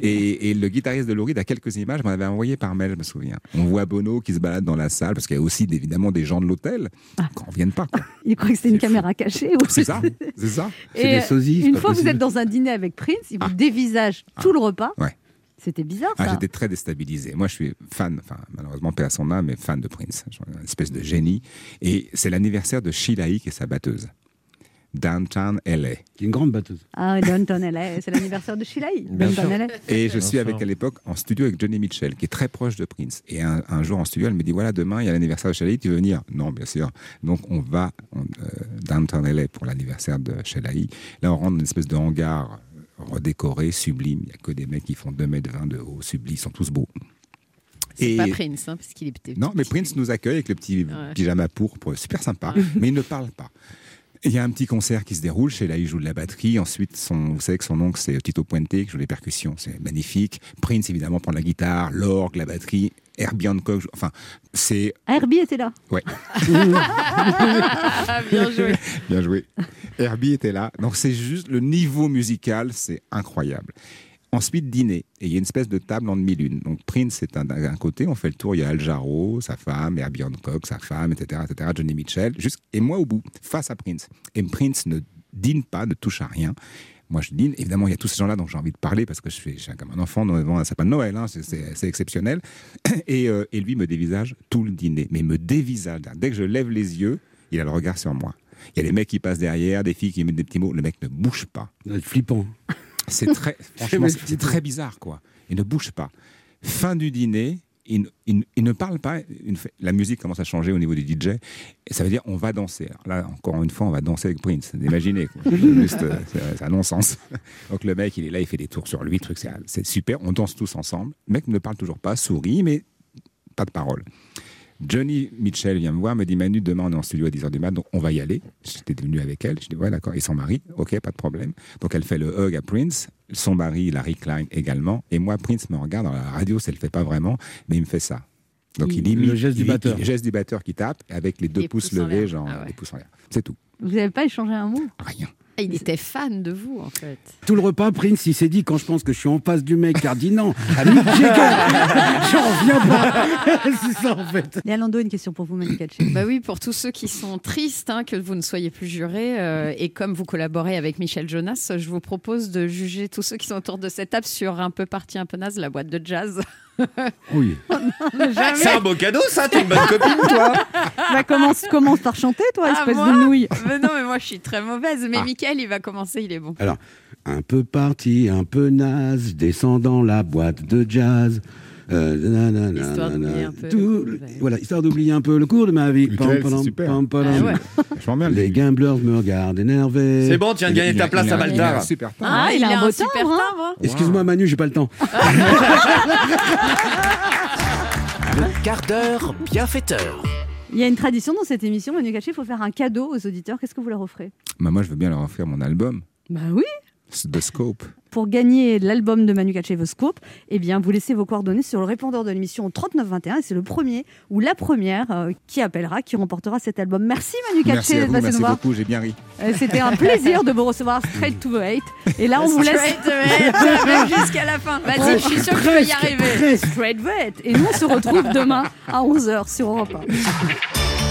Et, et le guitariste de Lou Reed a quelques images, m'en avait envoyé par mail, je me souviens. On voit Bono qui se balade dans la salle, parce qu'il y a aussi évidemment des gens de l'hôtel qui ne viennent pas. quoi. Il croit que c'était une caméra cachée. ou- C'est ça, c'est ça. Et euh, une fois, vous êtes dans un dîner avec Prince, il vous dévisage tout le repas. Ouais. C'était bizarre Ah. J'étais très déstabilisé. Moi, je suis fan, enfin, malheureusement, paix à son âme, mais fan de Prince. Une espèce de génie. Et c'est l'anniversaire de Sheila E. qui est sa batteuse. Downtown LA. Qui est une grande batteuse. Ah, Downton LA, c'est l'anniversaire de Sheila. E. Et je suis avec à l'époque en studio avec Johnny Mitchell, qui est très proche de Prince. Et un, un jour en studio, elle me dit voilà, demain, il y a l'anniversaire de Sheila E. Tu veux venir? Non, bien sûr. Donc, on va on, euh, Downtown LA pour l'anniversaire de Sheila E. Là, on rentre dans une espèce de hangar redécoré, sublime. Il n'y a que des mecs qui font 2m20 de haut, sublime. Ils sont tous beaux. C'est Et- pas Prince, hein, parce qu'il est petit. non, mais Prince nous accueille avec le petit Ouais. pyjama pourpre, super sympa, mais il ne parle pas. Il y a un petit concert qui se déroule, chez là il joue de la batterie, ensuite son, vous savez que son oncle c'est Tito Puente qui joue les percussions, c'est magnifique. Prince évidemment prend la guitare, l'orgue, la batterie, Herbie Hancock, enfin c'est... Herbie était là. Ouais. Bien joué. Bien joué. Herbie était là. Donc c'est juste le niveau musical, c'est incroyable. Ensuite, dîner. Et il y a une espèce de table en demi-lune. Donc Prince est un- d'un côté, on fait le tour, il y a Al Jarreau, sa femme, Herbie Hancock, sa femme, etc., etc., Johnny Mitchell, jusqu- et moi au bout, face à Prince. Et Prince ne dîne pas, ne touche à rien. Moi, je dîne. Évidemment, il y a tous ces gens-là dont j'ai envie de parler parce que je suis, je suis comme un enfant devant un sapin de Noël. hein. C'est- exceptionnel. Et, euh, et lui me dévisage tout le dîner. Mais il me dévisage. Dès que je lève les yeux, il a le regard sur moi. Il y a des mecs qui passent derrière, des filles qui mettent des petits mots. Le mec ne bouge pas. flippant. C'est très, franchement, c'est très bizarre, quoi. Il ne bouge pas. Fin du dîner, il, ne- il ne- il ne parle pas. Une la musique commence à changer au niveau du DJ. Et ça veut dire on va danser. Alors là, encore une fois, on va danser avec Prince. Imaginez, juste, euh, c'est un non-sens. Donc le mec, il est là, il fait des tours sur lui, truc, c'est c'est super. On danse tous ensemble. Le mec ne parle toujours pas, sourit, mais pas de parole. Johnny Mitchell vient me voir, me dit Manu, demain on est en studio à 10h du mat, donc on va y aller. J'étais venu avec elle, je dis ouais d'accord, et son mari, ok, pas de problème. Donc elle fait le hug à Prince, son mari, Larry Klein également, et moi Prince me regarde, dans la radio ça le fait pas vraiment, mais il me fait ça. Donc il, Il- imite le geste du il- batteur. Le geste du batteur qui tape, avec les deux Les pouces, levés, genre Ah ouais. les pouces en l'air. C'est tout. Vous n'avez pas échangé un mot? Rien. Ah, Il était fan de vous, en fait. Tout le repas, Prince, il s'est dit quand je pense que je suis en face du mec cardinal, à Mick Jagger, j'en reviens pas. C'est ça en fait. Léa Lando, une question pour vous, Manu Katché. Bah oui, pour tous ceux qui sont tristes hein, que vous ne soyez plus juré, euh, et comme vous collaborez avec Michel Jonas, je vous propose de juger tous ceux qui sont autour de cette table sur un peu parti, un peu naze, la boîte de jazz. Oui. C'est un beau cadeau, ça, t'es une bonne copine, toi Bah, commence, commence par chanter, toi, Ah, espèce de nouille. Mais non, mais moi je suis très mauvaise. Mais Ah. Mickaël, il va commencer, il est bon. Alors, un peu parti, un peu naze, je descends dans la boîte de jazz. Euh, nanana, Histoire d'oublier un peu tout- voilà, histoire d'oublier un peu le cours de ma vie. Super. pam, pam. Les gamblers me regardent énervé. C'est bon, tu viens de gagner ta place à il a un Baltar. super temps. Ah, il, a un beau super timbre, hein. hein. Excuse-moi Manu, j'ai pas le temps. Le quart d'heure bienfaiteur. Il y a une tradition dans cette émission, Manu Katché, il faut faire un cadeau aux auditeurs. Qu'est-ce que vous leur offrez? Bah, moi, je veux bien leur offrir mon album, Bah oui The Scope. Pour gagner l'album de Manu Katché, The Scope, eh bien, vous laissez vos coordonnées sur le répondeur de l'émission au 3921 et c'est le premier ou la première euh, qui appellera, qui remportera cet album. Merci Manu Katché d'être passé merci nous voir. beaucoup, j'ai bien ri. Euh, C'était un plaisir de vous recevoir straight to the hate. Et là, on vous laisse. Straight to it, même jusqu'à la fin. Vas-y, je suis sûre que tu vas y arriver. Straight to the hate. Et nous, on se retrouve demain à 11h sur Europe 1.